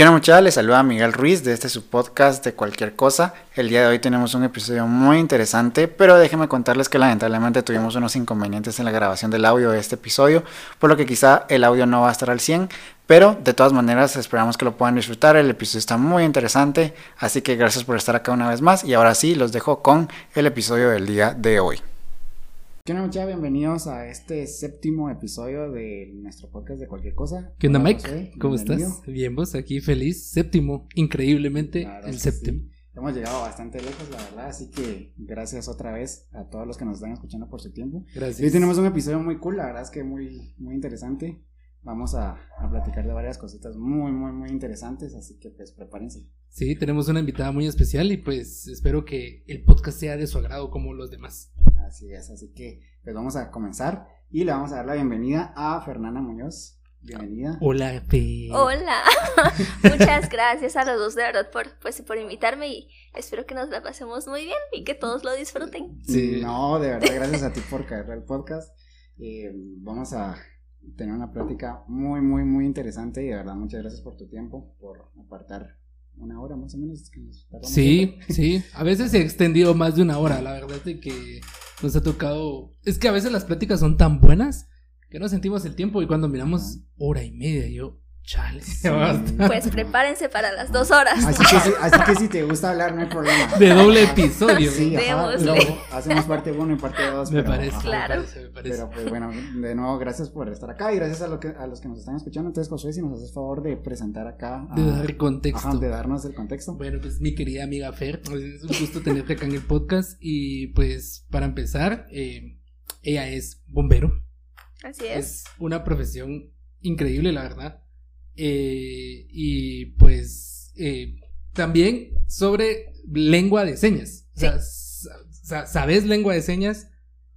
¿Qué onda muchachos? Les saluda Miguel Ruiz de este su podcast de cualquier cosa. El día de hoy tenemos un episodio muy interesante, pero déjenme contarles que lamentablemente tuvimos unos inconvenientes en la grabación del audio de este episodio, por lo que quizá el audio no va a estar al 100, pero de todas maneras esperamos que lo puedan disfrutar. El episodio está muy interesante, así que gracias por estar acá una vez más y ahora sí los dejo con el episodio del día de hoy. ¿Qué onda muchachos? Bienvenidos a este séptimo episodio de nuestro podcast de cualquier cosa. ¿Qué onda Mike? ¿Cómo estás? Bien, vos aquí feliz. Séptimo, increíblemente el séptimo. Hemos llegado bastante lejos, la verdad, así que gracias otra vez a todos los que nos están escuchando por su tiempo. Gracias. Hoy tenemos un episodio muy cool, la verdad es que muy, muy interesante. Vamos a, a platicar de varias cositas muy, muy, muy interesantes, así que pues prepárense. Sí, tenemos una invitada muy especial y pues espero que el podcast sea de su agrado como los demás. Así es, así que pues vamos a comenzar y le vamos a dar la bienvenida a Fernanda Muñoz. Bienvenida. Hola, Fe. Hola. Muchas gracias a los dos de verdad por, pues, por invitarme y espero que nos la pasemos muy bien y que todos lo disfruten. Sí. No, de verdad, gracias a ti por caer al podcast. Eh, vamos a tener una plática muy, muy, muy interesante y de verdad muchas gracias por tu tiempo, por apartar una hora más o menos. Que nos sí, sí. A veces se ha extendido más de una hora, la verdad es que nos ha tocado... Es que a veces las pláticas son tan buenas que no sentimos el tiempo y cuando miramos hora y media, yo, chale, Pues prepárense para las dos horas. Así que, si, así que si te gusta hablar, no hay problema. De doble episodio. Sí, hacemos parte 1 y parte 2. Me, parece, claro. me parece, me parece. Pero pues bueno, de nuevo, gracias por estar acá y gracias a, lo que, a los que nos están escuchando. Entonces, Josué, si nos haces favor de presentar acá. A, de dar contexto. Ajá, de darnos el contexto. Bueno, pues mi querida amiga Fer, pues, es un gusto tenerte acá en el podcast. Y pues para empezar, eh, ella es bombero. Así es. Es una profesión increíble, la verdad. Eh, y pues eh, también sobre lengua de señas. O sea, sa- ¿sabes lengua de señas?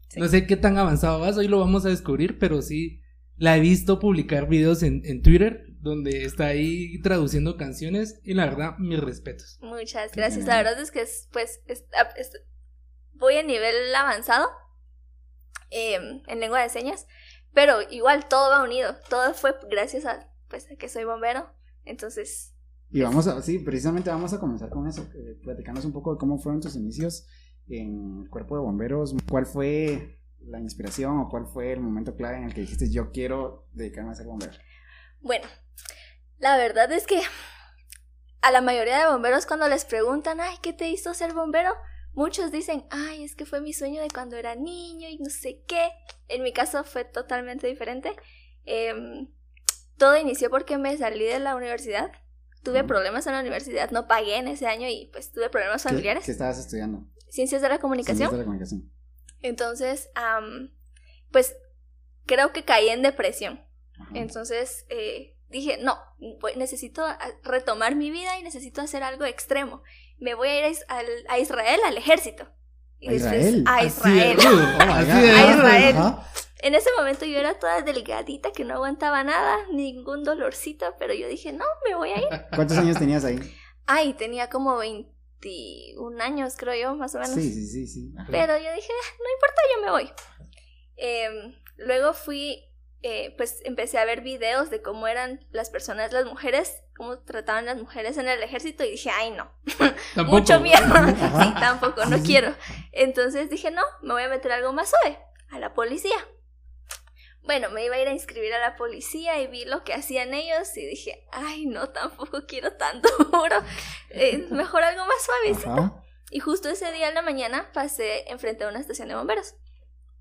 Sí. No sé qué tan avanzado vas, hoy lo vamos a descubrir, pero sí la he visto publicar videos en, en Twitter donde está ahí traduciendo canciones y la verdad, mis respetos. Muchas gracias. La verdad es que es, pues es- a- es- voy a nivel avanzado em, en lengua de señas, pero igual todo va unido. Todo fue gracias a, pues, a que soy bombero. Entonces, Y vamos a, sí, precisamente vamos a comenzar con eso, eh, platicarnos un poco de cómo fueron tus inicios en el cuerpo de bomberos, cuál fue la inspiración o cuál fue el momento clave en el que dijiste yo quiero dedicarme a ser bombero. bueno, la verdad es que a la mayoría de bomberos cuando les preguntan, ay, ¿qué te hizo ser bombero? Muchos dicen, ay, es que fue mi sueño de cuando era niño y no sé qué. En mi caso fue totalmente diferente. Em, todo inició porque me salí de la universidad. Tuve problemas en la universidad, no pagué en ese año y pues tuve problemas ¿Qué- familiares. ¿Qué, estabas estudiando? Ciencias de la comunicación. Ciencias de la comunicación. Entonces, am, pues creo que caí en depresión. Ajá. Entonces eh, dije, no, voy- necesito a- retomar mi vida y necesito hacer algo extremo. Me voy a ir a, al- a Israel, al ejército. Y ¿A Israel? A Israel. así de A. Israel. Ajá. En ese momento yo era toda delgadita, que no aguantaba nada, ningún dolorcito, pero yo dije, no, me voy a ir. ¿Cuántos años tenías ahí? Ay, tenía como 21 años, creo yo, más o menos. Sí, sí, sí, sí. Ajá. Pero yo dije, "Ah, no importa, yo me voy. Em, luego fui, eh, pues empecé a ver videos de cómo eran las personas, las mujeres, cómo trataban las mujeres en el ejército y dije, ay no, Tampoco. mucho miedo. Sí, tampoco, no Sí, sí. quiero. Entonces dije, no, me voy a meter a algo más suave, a la policía. Bueno, me iba a ir a inscribir a la policía y vi lo que hacían ellos y dije, ay no, tampoco quiero tanto duro, Eh, mejor algo más suavecito. Ajá. Y justo ese día en la mañana pasé enfrente a una estación de bomberos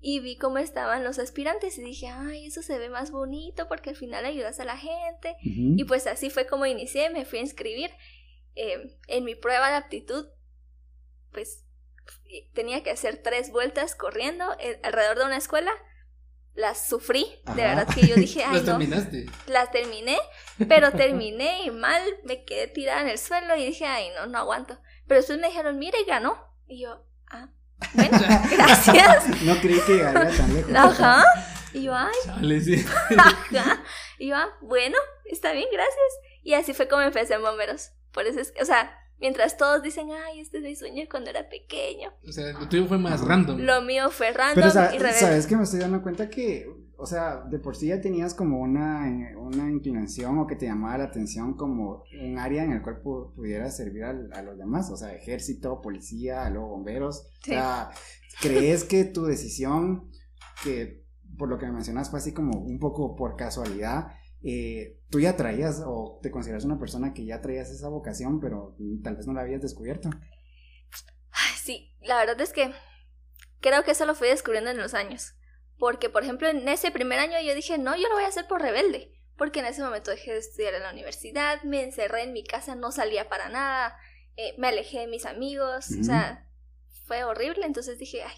y vi cómo estaban los aspirantes y dije, ay, eso se ve más bonito porque al final ayudas a la gente. Ujú. Y pues así fue como inicié, me fui a inscribir. Eh, en mi prueba de aptitud, pues tenía que hacer tres vueltas corriendo eh, alrededor de una escuela. Las sufrí, de verdad que yo dije, ay, ¿Las no, terminaste? las terminé, pero terminé y mal, me quedé tirada en el suelo y dije, ay, no, no aguanto. Pero después me dijeron, mire, ganó. Y yo, ah, bueno, gracias. No creí que llegaría tan lejos. Ajá. Y yo, ay, Chale, sí. ajá. Y yo, ah, bueno, está bien, gracias. Y así fue como empecé en bomberos. Por eso es que, o sea, mientras todos dicen, ay, este es mi sueño cuando era pequeño. O sea, lo tuyo fue más random. Lo mío fue random Pero y rebelde. sabes que me estoy dando cuenta que o sea, de por sí ya tenías como una, una inclinación o que te llamaba la atención como un área en el cual pudieras servir a los demás, o sea, ejército, policía, luego bomberos. O sea, ¿crees que tu decisión, que por lo que me mencionas fue así como un poco por casualidad, eh, tú ya traías o te consideras una persona que ya traías esa vocación, pero tal vez no la habías descubierto? Sí, la verdad es que creo que eso lo fui descubriendo en los años. Porque, por ejemplo, en ese primer año yo dije, no, yo lo voy a hacer por rebelde. Porque en ese momento dejé de estudiar en la universidad, me encerré en mi casa, no salía para nada, eh, me alejé de mis amigos, o sea, fue horrible. Entonces dije, ay,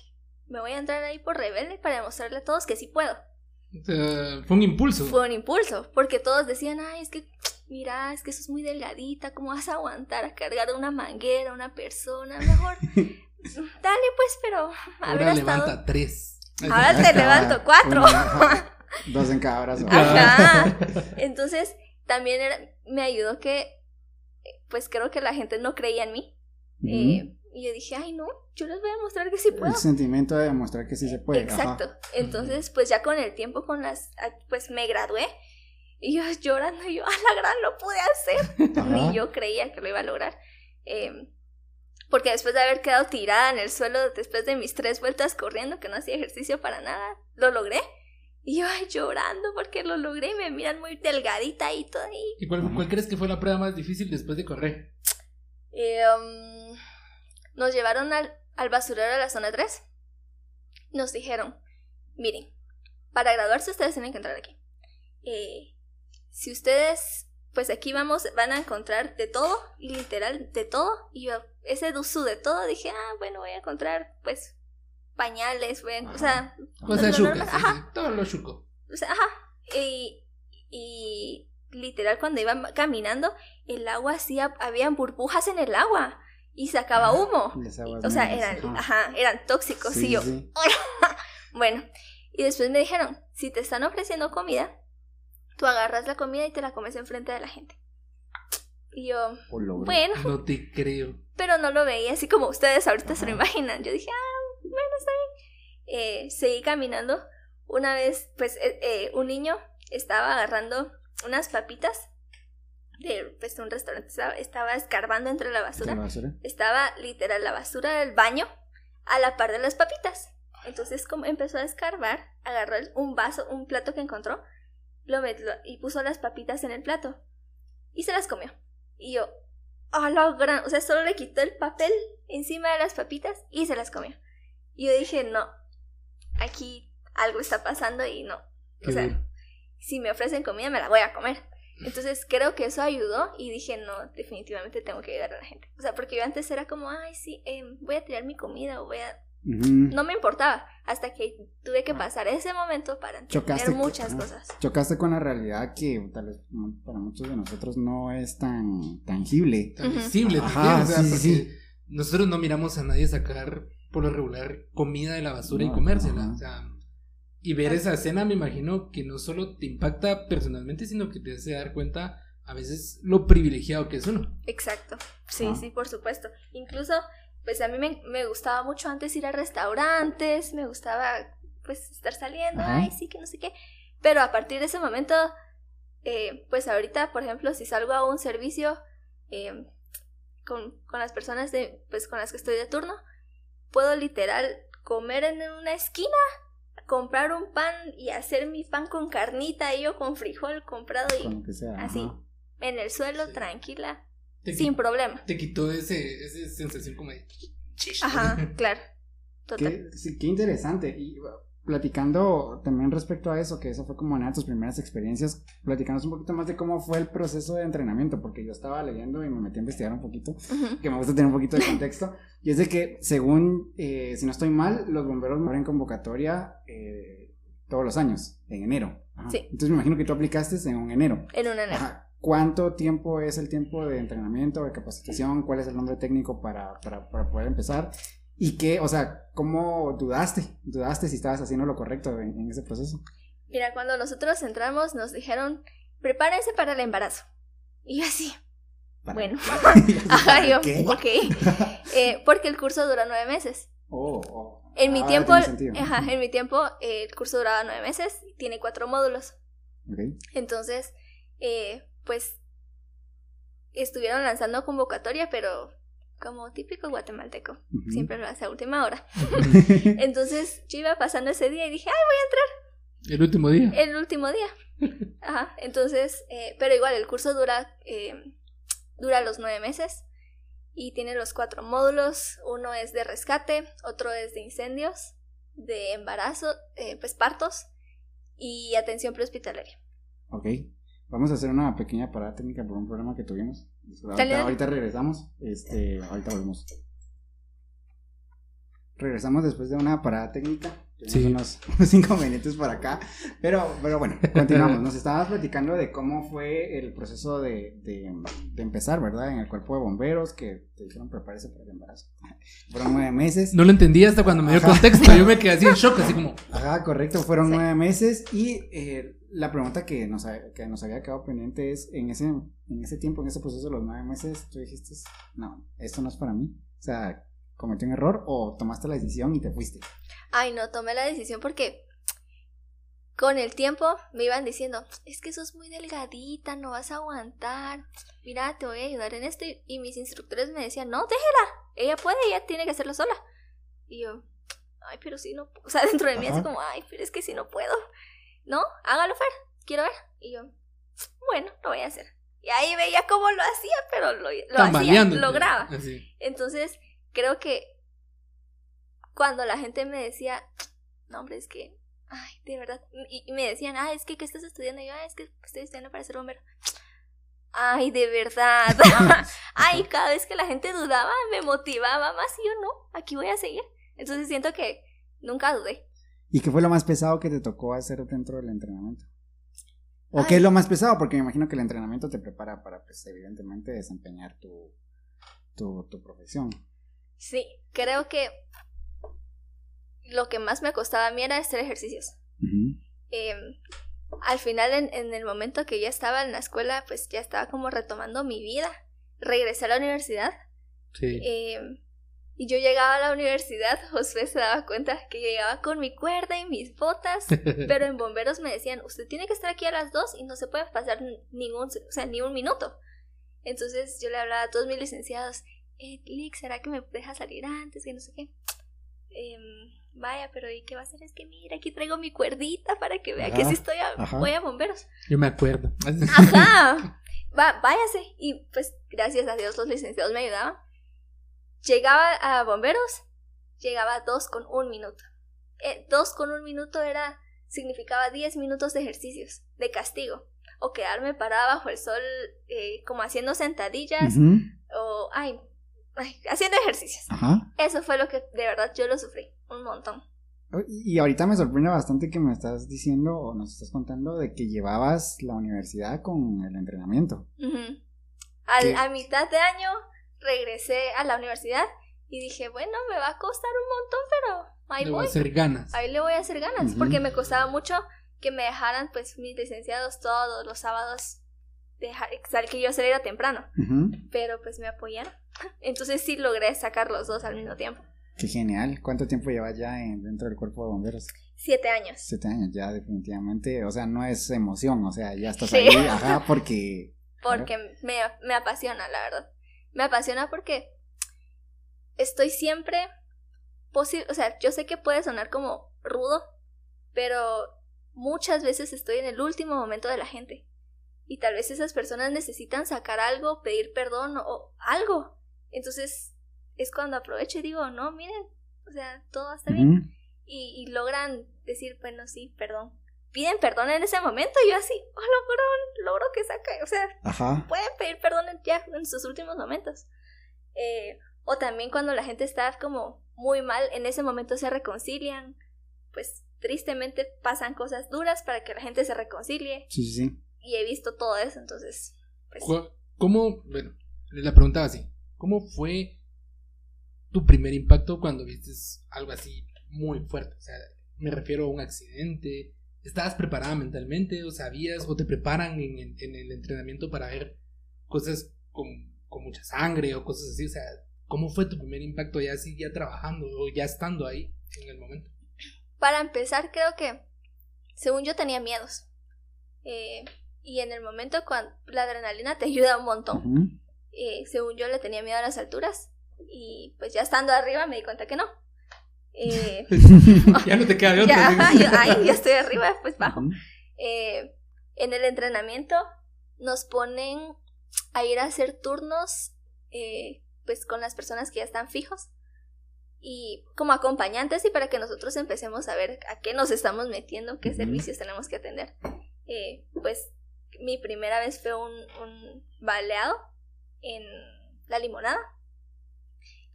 me voy a entrar ahí por rebelde para demostrarle a todos que sí puedo. Fue un impulso. Fue un impulso, porque todos decían, ay, es que, mira, es que eso es muy delgadita, ¿cómo vas a aguantar a cargar una manguera, una persona? Mejor, dale pues, pero... Ahora levanta tres. Ahora te levanto cuatro. dos en cada brazo. Ajá. Entonces, también me ayudó que, pues creo que la gente no creía en mí. eh, y yo dije, ay, no, yo les voy a mostrar que sí puedo. El sentimiento de demostrar que sí se puede. Exacto. Entonces, pues ya con el tiempo, con las, ah, pues me gradué. Y yo llorando, y yo, a la gran lo pude hacer. Ni yo creía que lo iba a lograr. Eh, porque después de haber quedado tirada en el suelo, después de mis tres vueltas corriendo, que no hacía ejercicio para nada, lo logré. Y yo ay, llorando porque lo logré y me miran muy delgadita y todo ahí. ¿Y cuál, crees que fue la prueba más difícil después de correr? Eh, um, nos llevaron al, al basurero de la zona 3. Nos dijeron, miren, para graduarse ustedes tienen que entrar aquí. Eh, si ustedes, pues aquí vamos, van a encontrar de todo, literal de todo. Y yo, ese dusu de todo, dije, ah, bueno, voy a encontrar, pues, pañales, bueno, o sea... O sea, ajá. todo lo chuco. O sea, ajá. Y, y literal cuando iba caminando, el agua hacía, habían burbujas en el agua y sacaba humo. O sea, eran, ajá. eran tóxicos. Sí, y yo, bueno, y después me dijeron, si te están ofreciendo comida, tú agarras la comida y te la comes enfrente de la gente. Y yo, bueno. No te creo. Pero no lo veía así como ustedes ahorita se lo imaginan. Yo dije, ah, bueno, está bien. Eh, seguí caminando. Una vez, pues, eh, eh, un niño estaba agarrando unas papitas de pues, un restaurante, estaba, escarbando entre la basura. Estaba literal la basura del baño a la par de las papitas. Entonces como empezó a escarbar, agarró un vaso, un plato que encontró, lo metió y puso las papitas en el plato. Y se las comió. Y yo, oh, lo gran, o sea, solo le quitó el papel encima de las papitas y se las comió. Y yo dije, no, aquí algo está pasando y no. o sea, si me ofrecen comida me la voy a comer. Entonces creo que eso ayudó y dije, no, definitivamente tengo que ayudar a la gente. O sea, porque yo antes era como, ay, sí, eh, voy a tirar mi comida o voy a... No me importaba hasta que tuve que ah. pasar ese momento para entender muchas cosas. Chocaste con la realidad que tal vez para muchos de nosotros no es tan tangible. Tan visible, Ajá, o sea, sí, nosotros no miramos a nadie sacar por lo regular comida de la basura y comérsela. O sea, y ver esa escena me imagino que no solo te impacta personalmente, sino que te hace dar cuenta a veces lo privilegiado que es uno. Exacto, sí, sí, por supuesto. Incluso, pues a mí me, gustaba mucho antes ir a restaurantes, me gustaba pues estar saliendo, ay, sí, que no sé qué. Pero a partir de ese momento, eh, pues ahorita, por ejemplo, si salgo a un servicio eh, con, con las personas de, pues con las que estoy de turno, puedo literal comer en una esquina comprar un pan y hacer mi pan con carnita y yo con frijol comprado y así, en el suelo, tranquila, sin problema. Te quitó ese, esa sensación como de... Ajá, claro. Total. Qué, qué interesante. Y platicando también respecto a eso, que eso fue como una de tus primeras experiencias, platicamos un poquito más de cómo fue el proceso de entrenamiento, porque yo estaba leyendo y me metí a investigar un poquito, que me gusta tener un poquito de contexto, y es de que según, eh, si no estoy mal, los bomberos abren convocatoria eh, todos los años, en enero. Sí. Entonces me imagino que tú aplicaste en un enero. En un enero. ¿Cuánto tiempo es el tiempo de entrenamiento, de capacitación? ¿Cuál es el nombre técnico para, para, para poder empezar? ¿Y qué, o sea, cómo dudaste? ¿Dudaste si estabas haciendo lo correcto en, ese proceso? Mira, cuando nosotros entramos nos dijeron, prepárense para el embarazo. Y yo así, bueno, ajá, yo, ok. Eh, porque el curso dura nueve meses. Oh, oh. En mi Ah, tiempo, ajá, en mi tiempo eh, el curso duraba nueve meses tiene cuatro módulos. Ok. Entonces, eh, pues estuvieron lanzando convocatoria, pero como típico guatemalteco, Ujú. siempre lo hace a última hora. Entonces yo iba pasando ese día y dije, ay, El último día. el último día. Ajá, entonces, eh, pero igual el curso dura, eh, dura los nueve meses y tiene los cuatro módulos. Uno es de rescate, otro es de incendios, de embarazo, eh, pues partos y atención prehospitalaria. Ok. Vamos a hacer una pequeña parada técnica por un problema que tuvimos. Ahorita, Dale, dale. ahorita regresamos. Este, ahorita volvemos. Regresamos después de una parada técnica. Tenemos Sí. unos, unos inconvenientes por acá. Pero, pero bueno, continuamos. Nos estabas platicando de cómo fue el proceso de, de, de empezar, ¿verdad? En el cuerpo de bomberos, que te dijeron prepárese para el embarazo. Fueron nueve meses. No lo entendí hasta cuando me dio Ajá. contexto. Yo me quedé así en shock, así como. Ajá, correcto, fueron Sí. nueve meses y eh, la pregunta que nos, que nos había quedado pendiente es, en ese, en ese tiempo, en ese proceso de los nueve meses, tú dijiste, no, esto no es para mí. O sea, ¿cometí un error o tomaste la decisión y te fuiste? Ay, no, tomé la decisión porque con el tiempo me iban diciendo, es que sos muy delgadita, no vas a aguantar, mira, te voy a ayudar en esto. Y, y mis instructores me decían, no, déjela, ella puede, ella tiene que hacerlo sola. Y yo, ay, pero si no, o sea, dentro de mí así Ajá. como, ay, pero es que si no puedo. No, hágalo, Fer, quiero ver. Y yo, bueno, lo voy a hacer. Y ahí veía cómo lo hacía, pero lo, lo hacía, lograba. Así. Entonces, creo que cuando la gente me decía, no, hombre, es que, ay, de verdad, y, y me decían, ah, es que, ¿qué estás estudiando? Y yo, ah, es que estoy estudiando para ser bombero. Ay, de verdad. ay, cada vez que la gente dudaba, me motivaba más y yo no, aquí voy a seguir. Entonces siento que nunca dudé. ¿Y qué fue lo más pesado que te tocó hacer dentro del entrenamiento? ¿O Ay. qué es lo más pesado? Porque me imagino que el entrenamiento te prepara para, pues, evidentemente, desempeñar tu, tu, tu profesión. Sí, creo que lo que más me costaba a mí era hacer ejercicios. Eh, al final, en, en el momento que ya estaba en la escuela, pues ya estaba como retomando mi vida. Regresé a la universidad. Sí. eh, y yo llegaba a la universidad, Josué se daba cuenta que yo llegaba con mi cuerda y mis botas, pero en bomberos me decían, usted tiene que estar aquí a las dos y no se puede pasar ningún, o sea, ni un minuto. Entonces yo le hablaba a todos mis licenciados, eh, Lick, ¿será que me deja salir antes? Que no sé qué. Em, vaya, pero ¿y qué va a hacer? Es que mira, aquí traigo mi cuerdita para que vea que sí estoy a, ajá. voy a bomberos. Yo me acuerdo. Ajá. Va, váyase. Y pues gracias a Dios los licenciados me ayudaban. Llegaba a bomberos, llegaba dos con un minuto. Eh, dos con un minuto era, significaba 10 minutos de ejercicios, de castigo. O quedarme parada bajo el sol eh, como haciendo sentadillas o, ay, ay, haciendo ejercicios. Ajá. Eso fue lo que de verdad yo lo sufrí, un montón. Y ahorita me sorprende bastante que me estás diciendo o nos estás contando de que llevabas la universidad con el entrenamiento. Al- a mitad de año regresé a la universidad y dije, bueno, me va a costar un montón, pero ahí Le voy voy. a hacer ganas. Ahí le voy a hacer ganas, porque me costaba mucho que me dejaran, pues, mis licenciados todos los sábados, dejar, que yo saliera temprano, pero pues me apoyaron. Entonces sí logré sacar los dos al mismo tiempo. Qué genial. ¿Cuánto tiempo llevas ya en- dentro del cuerpo de bomberos? Siete años. Siete años ya, definitivamente. O sea, no es emoción, o sea, ya estás Sí. ahí, ajá, porque... porque me, me apasiona, la verdad. Me apasiona porque estoy siempre posi- o sea, yo sé que puede sonar como rudo, pero muchas veces estoy en el último momento de la gente. Y tal vez esas personas necesitan sacar algo, pedir perdón o, o algo. Entonces es cuando aprovecho y digo, no, miren, o sea, todo está bien. Y, y logran decir, bueno, sí, perdón. Piden perdón en ese momento y yo así, oh, logro, logro que saque, o sea, Ajá. pueden pedir perdón ya en sus últimos momentos. Eh, o también cuando la gente está como muy mal, en ese momento se reconcilian, pues tristemente pasan cosas duras para que la gente se reconcilie Sí, sí, sí. y he visto todo eso, entonces, pues ¿Cómo, bueno, la preguntaba así, ¿cómo fue tu primer impacto cuando viste algo así muy fuerte? O sea, me refiero a un accidente, ¿estabas preparada mentalmente o sabías o te preparan en, en- en el entrenamiento para ver cosas con, con mucha sangre o cosas así? O sea, ¿cómo fue tu primer impacto ya así, ya trabajando o ya estando ahí? en el momento? Para empezar, creo que, según yo, tenía miedos. Eh, y en el momento cuando la adrenalina te ayuda un montón. Eh, según yo, le tenía miedo a las alturas. Y pues ya estando arriba me di cuenta que no. Eh, ya no te queda de otra. ya, yo, ay, ya estoy arriba, pues bajo. Eh, en el entrenamiento nos ponen a ir a hacer turnos eh, pues con las personas que ya están fijos y como acompañantes y para que nosotros empecemos a ver a qué nos estamos metiendo, qué servicios tenemos que atender. Eh, pues mi primera vez fue un, un baleado en la limonada.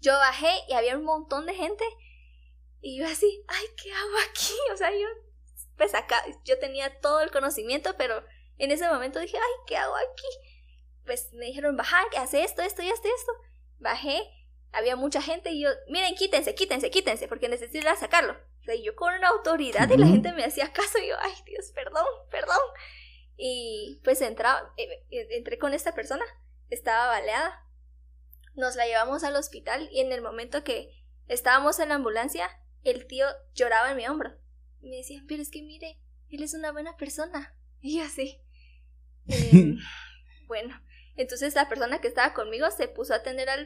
Yo bajé y había un montón de gente y yo así, ay, ¿qué hago aquí? O sea, yo pues acá yo tenía todo el conocimiento, pero en ese momento dije, ay, ¿qué hago aquí? Pues me dijeron, bajar, hace esto, esto y esto y esto. Bajé, había mucha gente y yo, miren, quítense, quítense, quítense, porque necesito sacarlo. O sea, yo con una autoridad y la gente me hacía caso y yo, ay, Dios, perdón, perdón. Y pues entraba, eh, eh, entré con esta persona, estaba baleada. Nos la llevamos al hospital y en el momento que estábamos en la ambulancia, el tío lloraba en mi hombro. Y me decían, pero es que mire, él es una buena persona. Y yo así. "Em, bueno, entonces la persona que estaba conmigo se puso a atender a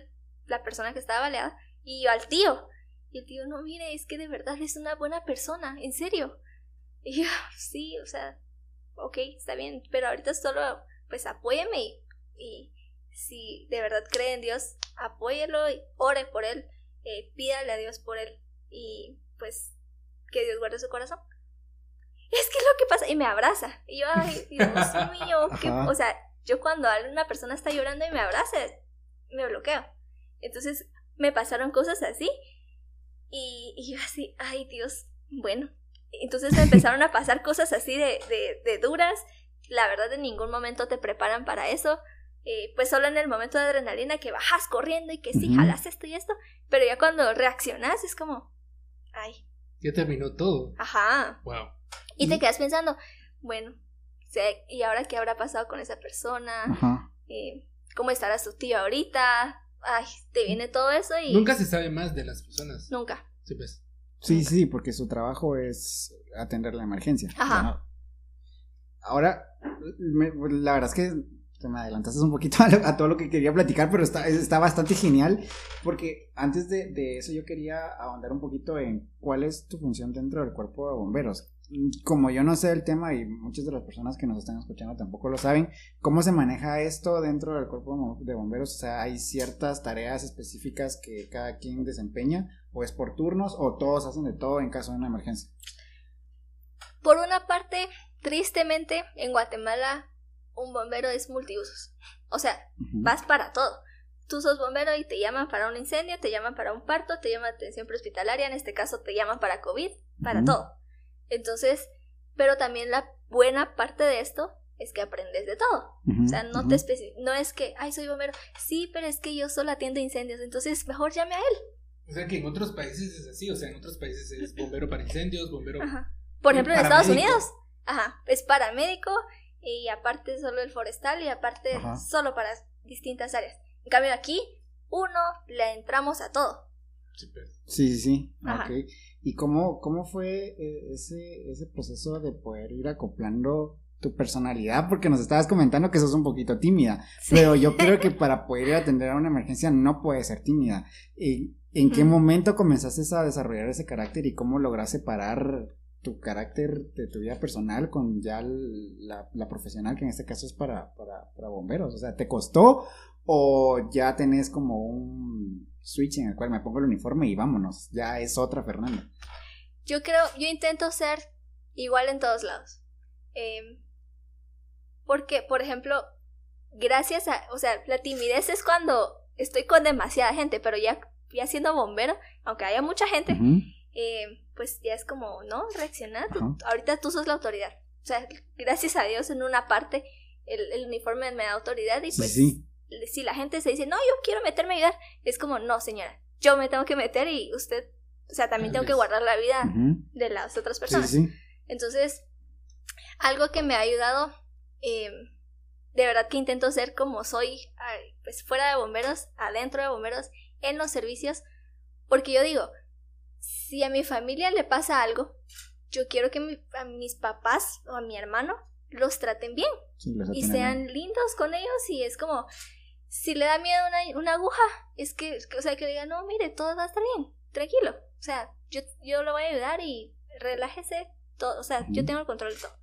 la persona que estaba baleada y yo al tío. Y el tío, no, mire, es que de verdad es una buena persona, en serio. Y yo, sí, o sea, ok, está bien, pero ahorita solo, pues apóyeme y, y si de verdad cree en Dios, apóyelo y ore por él, eh, pídale a Dios por él y pues que Dios guarde su corazón. Es que es lo que pasa, y me abraza. Y yo, ay, Dios mío, o sea, yo cuando una persona está llorando y me abraza, me bloqueo. Entonces me pasaron cosas así y, y yo así, ay Dios, bueno. Entonces me empezaron a pasar cosas así de, de, de duras. La verdad en ningún momento te preparan para eso. Eh, pues solo en el momento de adrenalina que bajas corriendo y que sí, jalas esto y esto. Pero ya cuando reaccionas es como, ay, Ya terminó todo. ajá. Wow. Y te quedas pensando, bueno, ¿y ahora qué habrá pasado con esa persona? Ajá. Eh, ¿Cómo estará su tío ahorita? Ay, te viene todo eso y... Nunca se sabe más de las personas. Nunca. Sí, pues. Sí, sí, porque su trabajo es atender la emergencia. Ajá. Ahora, me- la verdad es que me adelantaste un poquito a, todo lo que quería platicar, pero está, está bastante genial, porque antes de, de eso yo quería ahondar un poquito en cuál es tu función dentro del cuerpo de bomberos. Como yo no sé el tema y muchas de las personas que nos están escuchando tampoco lo saben, ¿cómo se maneja esto dentro del cuerpo de bomberos? O sea, ¿hay ciertas tareas específicas que cada quien desempeña? ¿O es por turnos? ¿O todos hacen de todo en caso de una emergencia? Por una parte, tristemente, en Guatemala, un bombero es multiusos. O sea, vas para todo. Tú sos bombero y te llaman para un incendio, te llaman para un parto, te llaman atención prehospitalaria, en este caso te llaman para COVID, para todo. Entonces, pero también la buena parte de esto es que aprendes de todo. O sea, no te especi- no es que, ay, soy bombero. Sí, pero es que yo solo atiendo incendios, entonces mejor llame a él. O sea que en otros países es así. O sea, en otros países es bombero para incendios, bombero. Ajá. Por Y ejemplo, en Estados. Unidos, ajá, es paramédico y aparte solo el forestal y aparte Ajá. solo para distintas áreas. En cambio aquí, uno le entramos a todo. Sí. Sí, sí, sí. Ajá. Ok. ¿Y cómo, cómo fue eh, ese, ese proceso de poder ir acoplando tu personalidad? Porque nos estabas comentando que sos un poquito tímida, Sí. pero yo creo que para poder ir a atender a una emergencia no puedes ser tímida. ¿Y ¿En qué Ujú. momento comenzaste a desarrollar ese carácter y cómo lograste separar tu carácter de tu vida personal con ya la, la profesional, que en este caso es para, para, para bomberos? O sea, ¿te costó o ya tenés como un switch en el cual me pongo el uniforme y vámonos? Ya es otra Fernanda. Yo creo, yo intento ser igual en todos lados. Eh, porque, por ejemplo, gracias a, o sea, la timidez es cuando estoy con demasiada gente, pero ya, ya siendo bombero, aunque haya mucha gente, eh, pues ya es como, ¿no? Reaccionar. tú- ahorita tú sos la autoridad. O sea, gracias a Dios en una parte el, el uniforme me da autoridad y pues sí. si la gente se dice, no, yo quiero meterme a ayudar, es como, no, señora, yo me tengo que meter y usted, o sea, también tengo que guardar la vida de las otras personas. sí, sí. Entonces, algo que me ha ayudado, eh, de verdad que intento ser como soy, pues fuera de bomberos, adentro de bomberos, en los servicios, porque yo digo, si a mi familia le pasa algo, yo quiero que a mis papás o a mi hermano los traten bien y sean lindos con ellos y es como, si le da miedo una, una aguja, es que, o sea, que diga, no, mire, todo va a estar bien, tranquilo, o sea, yo, yo lo voy a ayudar y relájese, todo, o sea, yo tengo el control de todo.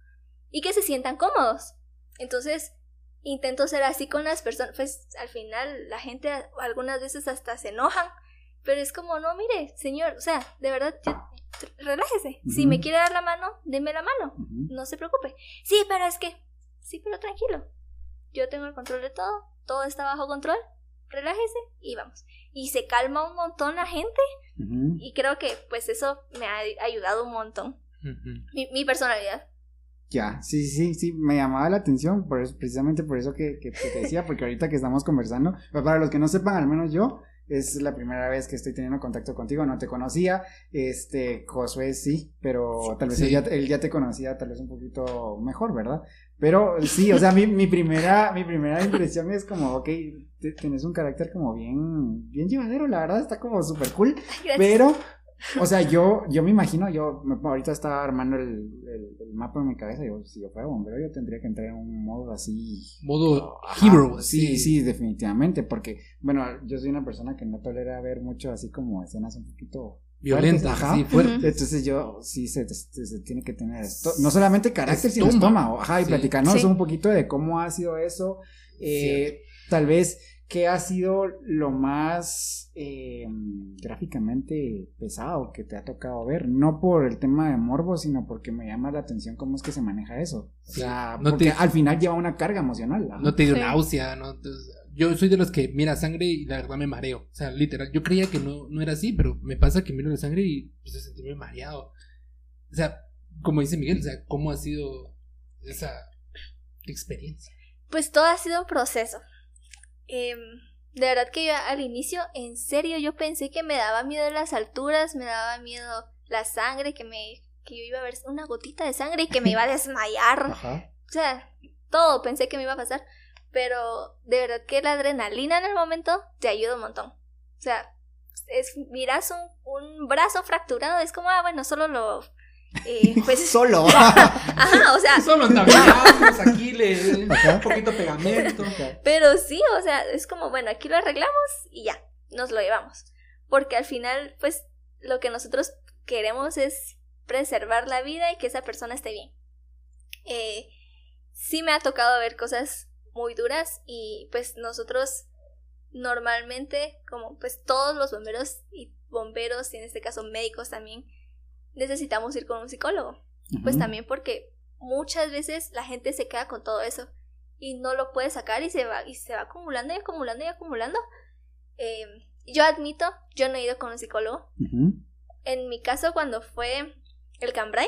Y que se sientan cómodos. Entonces, intento ser así con las personas, pues al final la gente algunas veces hasta se enojan, pero es como, no, mire, señor, o sea, de verdad, relájese. Si me quiere dar la mano, deme la mano, no se preocupe. Sí, pero es que, sí, pero tranquilo, yo tengo el control de todo, todo está bajo control, relájese y vamos. Y se calma un montón la gente y creo que pues eso me ha ayudado un montón. mi, personalidad. Ya, sí, sí, sí, me llamaba la atención, por eso, precisamente por eso que, que, te decía, porque ahorita que estamos conversando, para los que no sepan, al menos yo, es la primera vez que estoy teniendo contacto contigo, no te conocía, este, Josué sí, pero tal vez él, ya, él, ya, te conocía tal vez un poquito mejor, ¿verdad? Pero sí, o sea, mi, mi, primera, mi primera impresión es como, ok, tienes un carácter como bien, bien llevadero, la verdad, está como súper cool. Pero, o sea, yo, yo me imagino, yo ahorita estaba armando el, el, mapa en mi cabeza, yo, si yo fuera bombero, yo tendría que entrar en un modo así. Modo hero. Sí, sí, definitivamente, porque, bueno, yo soy una persona que no tolera ver mucho así como escenas un poquito violenta, ajá. Sí, fuerte. Entonces yo sí se, se, tiene que tener esto, no solamente carácter, sino estómago, ajá, y platicarnos un poquito de cómo ha sido eso, eh, tal vez qué ha sido lo más eh, gráficamente pesado que te ha tocado ver, no por el tema de morbo, sino porque me llama la atención cómo es que se maneja eso, o sea, porque al final lleva una carga emocional. No te dio náusea, no yo soy de los que mira sangre y la verdad me mareo. O sea, literal, yo creía que no, no era así, pero me pasa que miro la sangre y pues, se sentí mareado. O sea, como dice Miguel, o sea, ¿cómo ha sido esa experiencia? Pues todo ha sido un proceso. Em, de verdad que yo al inicio, en serio, yo pensé que me daba miedo las alturas, me daba miedo la sangre, que me que yo iba a ver una gotita de sangre y que me iba a desmayar. O sea, todo pensé que me iba a pasar. Pero de verdad que la adrenalina en el momento te ayuda un montón. O sea, es, miras un, un brazo fracturado, es como, ah, bueno, solo lo... Eh, pues, solo. Ajá, o sea. Solo entablamos, aquí le un poquito pegamento. Pero sí, o sea, es como, bueno, aquí lo arreglamos y ya, nos lo llevamos. Porque al final, pues, lo que nosotros queremos es preservar la vida y que esa persona esté bien. Eh, sí me ha tocado ver cosas muy duras y pues nosotros normalmente, como pues todos los bomberos y bomberos, y en este caso médicos también, necesitamos ir con un psicólogo. Pues también porque muchas veces la gente se queda con todo eso y no lo puede sacar y se va, y se va acumulando y acumulando y acumulando. Eh, yo admito, yo no he ido con un psicólogo. En mi caso, cuando fue el Cambrai,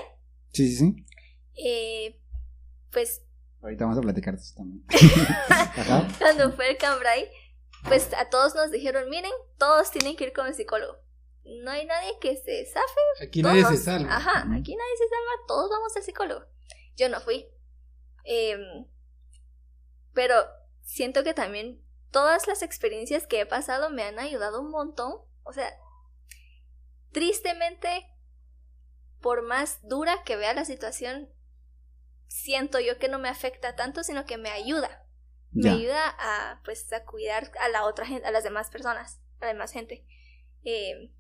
sí, sí, sí. Eh, pues Ahorita vamos a platicar de eso también. Cuando fue el Cambrai, pues a todos nos dijeron, miren, todos tienen que ir con el psicólogo. No hay nadie que se zafe. Aquí nadie se salva. Ajá, aquí nadie se salva, todos vamos al psicólogo. Yo no fui. Em, pero siento que también todas las experiencias que he pasado me han ayudado un montón. O sea, tristemente, por más dura que vea la situación, siento yo que no me afecta tanto, sino que me ayuda. Me ayuda a, pues, a cuidar a la otra gente, a las demás personas, a la demás gente. Eh,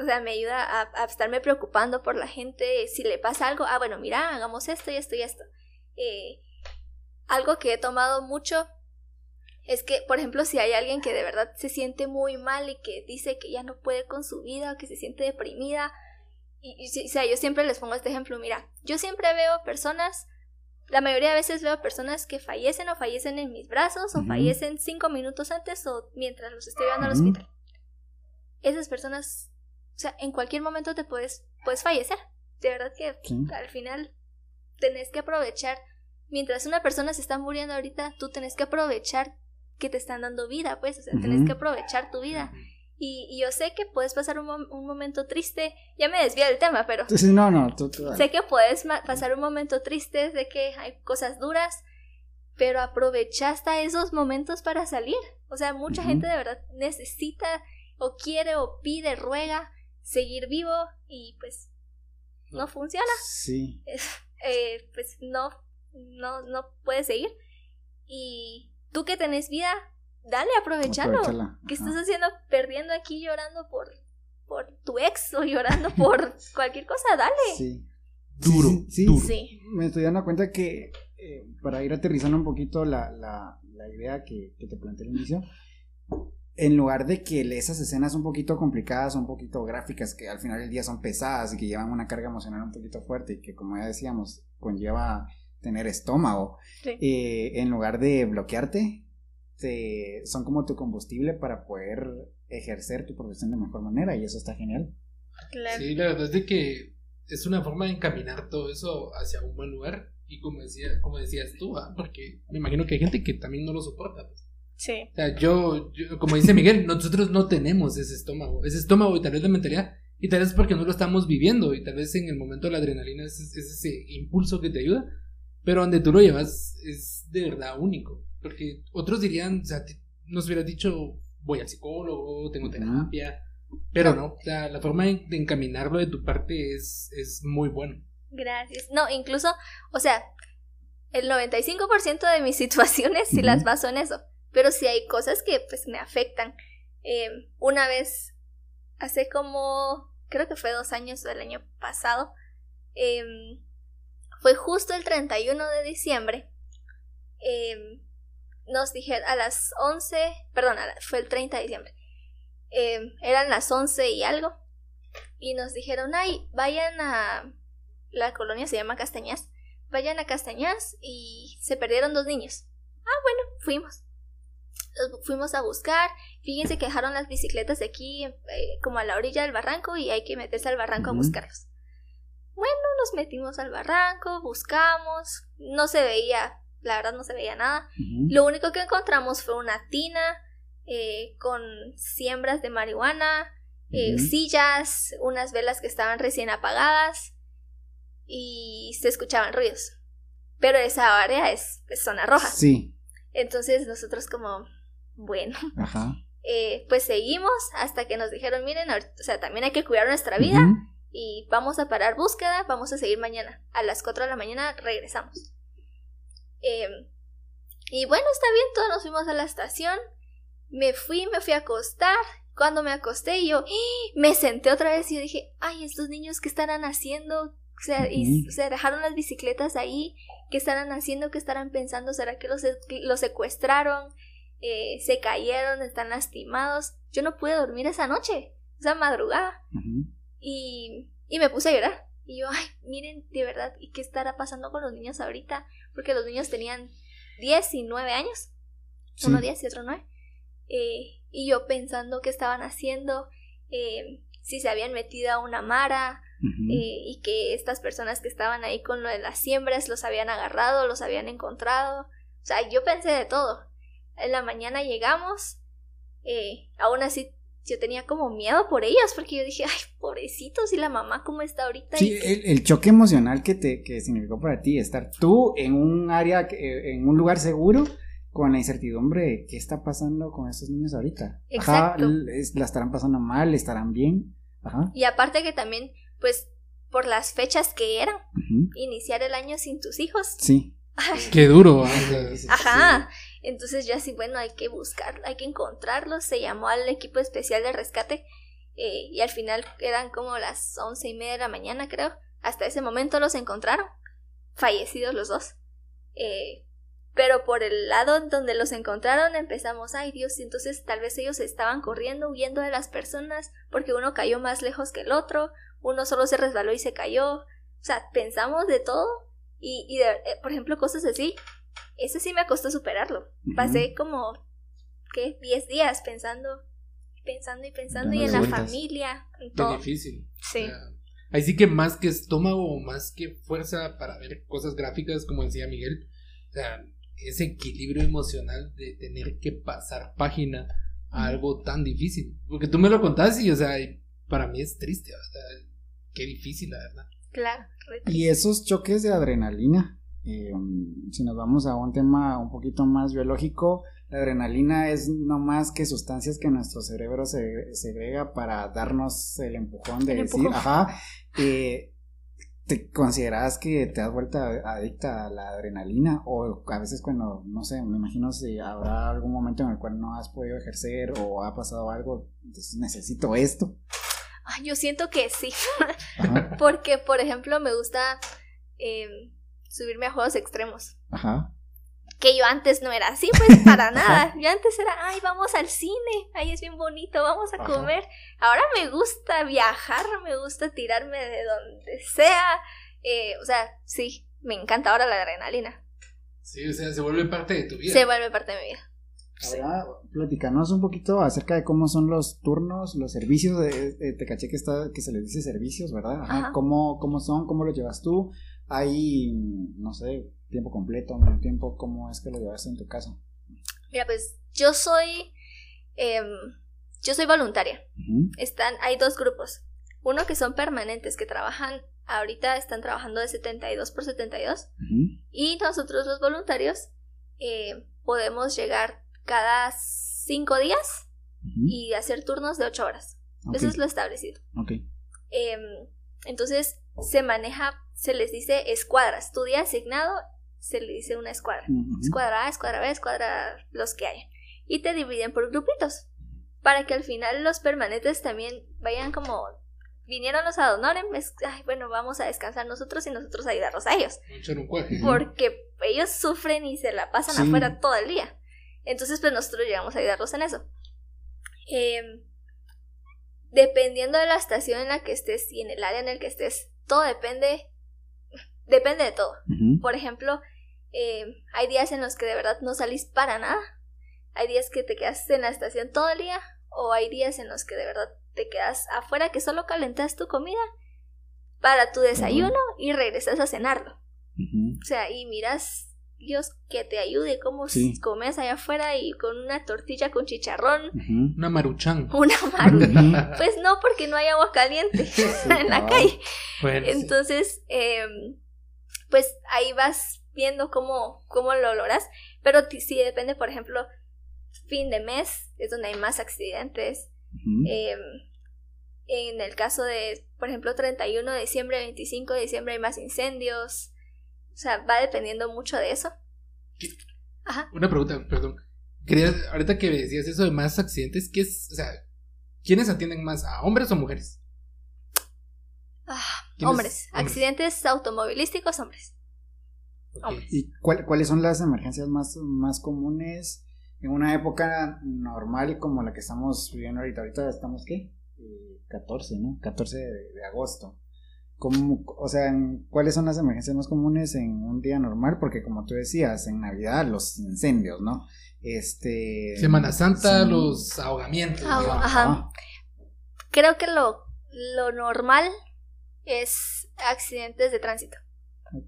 o sea, me ayuda a, estarme preocupando por la gente. Si le pasa algo, ah, bueno, mira, hagamos esto y esto y esto. Eh, algo que he tomado mucho es que, por ejemplo, si hay alguien que de verdad se siente muy mal y que dice que ya no puede con su vida, que se siente deprimida, y, o sea, yo siempre les pongo este ejemplo, mira, yo siempre veo personas, la mayoría de veces veo personas que fallecen o fallecen en mis brazos o fallecen cinco minutos antes o mientras los estoy llevando al hospital. Esas personas, o sea, en cualquier momento te puedes, puedes fallecer. De verdad que al final tenés que aprovechar, mientras una persona se está muriendo ahorita, tú tenés que aprovechar que te están dando vida, pues, o sea, tenés que aprovechar tu vida. Y, yo sé que puedes pasar un, un, momento triste. Ya me desvía del tema, pero. no, no, Sé que puedes pasar un momento triste, sé que hay cosas duras, pero aprovecha hasta esos momentos para salir. O sea, mucha gente de verdad necesita, o quiere, o pide, ruega seguir vivo y pues no funciona. Sí. Eh, pues no, no, no puedes seguir. Y tú que tenés vida, dale, aprovechalo. ¿Qué estás haciendo perdiendo aquí llorando por, por tu ex o llorando por cualquier cosa? Dale. Sí. Duro, Sí, sí, duro. Sí. Me estoy dando cuenta que eh, para ir aterrizando un poquito la, la, la idea que, que te planteé al inicio, en lugar de que esas escenas un poquito complicadas, un poquito gráficas, que al final del día son pesadas y que llevan una carga emocional un poquito fuerte y que como ya decíamos, conlleva tener estómago, Sí. eh, en lugar de bloquearte, te, son como tu combustible para poder ejercer tu profesión de mejor manera y eso está genial. Claro. Sí, la verdad es de que es una forma de encaminar todo eso hacia un buen lugar. Y como, decía, como decías tú, ¿ah? porque me imagino que hay gente que también no lo soporta. pues. Sí. O sea, yo, yo- como dice Miguel, nosotros no tenemos ese estómago, ese estómago y tal vez la mentalidad, y tal vez porque no lo estamos viviendo, y tal vez en el momento la adrenalina es, es ese impulso que te ayuda, pero donde tú lo llevas es de verdad único, porque otros dirían, o sea, nos hubieras dicho, voy al psicólogo, tengo terapia, pero no, o sea, la forma de, de encaminarlo de tu parte es, es muy bueno. Gracias. No, incluso, o sea, el 95% de mis situaciones sí Ujú. las baso en eso. Pero sí hay cosas que pues me afectan. Eh, una vez, hace como, creo que fue dos años del año pasado, em, fue justo el 31 de diciembre. em, nos dijeron a las 11, perdón, fue el 30 de diciembre. em, eran las 11 y algo. Y nos dijeron, ay, vayan a... La colonia se llama Castañas. Vayan a Castañas y se perdieron dos niños. Ah, bueno, fuimos. Los fuimos a buscar. Fíjense que dejaron las bicicletas de aquí, eh, como a la orilla del barranco, y hay que meterse al barranco a buscarlos. Bueno, nos metimos al barranco, buscamos. No se veía, la verdad no se veía nada. Lo único que encontramos fue una tina eh, con siembras de marihuana, eh, sillas, unas velas que estaban recién apagadas y se escuchaban ruidos. Pero esa área es, es zona roja. Sí, Entonces nosotros como, bueno, ajá. eh, pues seguimos hasta que nos dijeron, miren, o sea, también hay que cuidar nuestra vida y vamos a parar búsqueda, vamos a seguir mañana. A las 4 de la mañana regresamos. Eh, y bueno, está bien, todos nos fuimos a la estación. Me fui, me fui a acostar. Cuando me acosté, yo ¡ih! me senté otra vez y yo dije, ay, estos niños, ¿qué estarán haciendo? Se dejaron las bicicletas ahí. ¿Qué estarán haciendo? ¿Qué estarán pensando? ¿Será que los, los secuestraron? Eh, ¿Se cayeron? ¿Están lastimados? Yo no pude dormir esa noche, esa madrugada. Y, y me puse a llorar. Y yo, ay, miren, de verdad, ¿y qué estará pasando con los niños ahorita? Porque los niños tenían 10 y 9 años. Sí. Uno 10 y otro 9. Eh, y yo pensando qué estaban haciendo, eh, si se habían metido a una mara, eh, y que estas personas que estaban ahí con lo de las siembras los habían agarrado, los habían encontrado. O sea, yo pensé de todo. En la mañana llegamos, eh, aún así yo tenía como miedo por ellos, porque yo dije, ay, pobrecitos, y la mamá cómo está ahorita. Sí, el, el choque emocional que te que significó para ti estar tú en un área, eh, en un lugar seguro, con la incertidumbre de qué está pasando con estos niños ahorita. Exacto. Ajá, la estarán pasando mal, estarán bien. Ajá. Y aparte que también, pues, por las fechas que eran, iniciar el año sin tus hijos. Sí. Ay, Qué duro. Ajá. Entonces yo así, bueno, hay que buscar, hay que encontrarlos. Se llamó al equipo especial de rescate eh, y al final eran como las once y media de la mañana, creo. Hasta ese momento los encontraron, fallecidos los dos. Eh, pero por el lado donde los encontraron empezamos, ay Dios, y entonces tal vez ellos estaban corriendo, huyendo de las personas, porque uno cayó más lejos que el otro, uno solo se resbaló y se cayó. O sea, pensamos de todo y, y de- eh, por ejemplo, cosas así. Ese sí me costó superarlo. Pasé como, ¿qué? 10 días pensando, pensando y pensando, y en la familia, en todo. difícil. Sí. O sea, ahí sí que más que estómago, más que fuerza para ver cosas gráficas, como decía Miguel, o sea, ese equilibrio emocional de tener que pasar página a algo tan difícil. Porque tú me lo contás y, o sea, para mí es triste, o sea, qué difícil, la verdad. Claro. Y esos choques de adrenalina eh, si nos vamos a un tema un poquito más biológico, la adrenalina es no más que sustancias que nuestro cerebro se segrega para darnos el empujón de decir, ajá, eh, ¿te consideras que te has vuelto adicta a la adrenalina? O a veces cuando, no sé, me imagino si habrá algún momento en el cual no has podido ejercer o ha pasado algo, entonces necesito esto. Yo siento que sí, porque por ejemplo me gusta... Eh, subirme a juegos extremos. Ajá. Que yo antes no era así, pues para nada. Yo antes era, ay, vamos al cine, ay, es bien bonito, vamos a comer. Ahora me gusta viajar, me gusta tirarme de donde sea. Eh, o sea, sí, me encanta ahora la adrenalina. Sí, o sea, se vuelve parte de tu vida. Se vuelve parte de mi vida. Ahora, platicanos un poquito acerca de cómo son los turnos, los servicios. De, te caché que, está, que se les dice servicios, ¿verdad? Ajá. ¿Cómo, ¿Cómo son? ¿Cómo los llevas tú? ¿Hay, no sé, tiempo completo, medio tiempo? ¿Cómo es que lo llevas en tu casa? Mira, pues yo soy, em, yo soy voluntaria. Están, hay dos grupos. Uno que son permanentes, que trabajan, ahorita están trabajando de 72 por 72. Y nosotros los voluntarios eh, podemos llegar cada cinco días y hacer turnos de ocho horas. Eso es lo establecido. Em, entonces se maneja se les dice escuadras. Tu día asignado se le dice una escuadra. Escuadra A, escuadra B, escuadra los que haya. Y te dividen por grupitos. Para que al final los permanentes también vayan como vinieron los adonores, ay, bueno, vamos a descansar nosotros y nosotros ayudarlos a ellos. Porque ellos sufren y se la pasan afuera todo el día. Entonces, pues nosotros llegamos a ayudarlos en eso. Em, dependiendo de la estación en la que estés y en el área en el que estés, todo depende depende de todo. Por ejemplo, eh, hay días en los que de verdad no salís para nada. Hay días que te quedas en la estación todo el día. O hay días en los que de verdad te quedas afuera que solo calentas tu comida para tu desayuno y regresas a cenarlo. O sea, y miras Dios que te ayude, como si comes allá afuera y con una tortilla con chicharrón. Una maruchan. Una maruchan. pues no, porque no hay agua caliente en la calle. Entonces, em, pues ahí vas viendo cómo, cómo lo logras. Pero sí depende, por ejemplo, fin de mes es donde hay más accidentes. Em, en el caso de, por ejemplo, 31 de diciembre, 25 de diciembre hay más incendios. O sea, va dependiendo mucho de eso. Ajá. Una pregunta, perdón. Quería, ahorita que decías eso de más accidentes, ¿qué es, o sea, ¿quiénes atienden más, a hombres o mujeres? Ah, hombres. Accidentes automovilísticos, hombres. ¿Y cuáles son las emergencias más, más comunes en una época normal como la que estamos viviendo ahorita? Ahorita estamos, ¿qué? 14, eh, ¿no? 14 de, agosto. ¿Cómo, o sea, ¿cuáles son las emergencias más comunes en un día normal? Porque como tú decías, en Navidad los incendios, ¿no? Este... Semana Santa, los ahogamientos. ajá. Creo que lo, lo normal es accidentes de tránsito,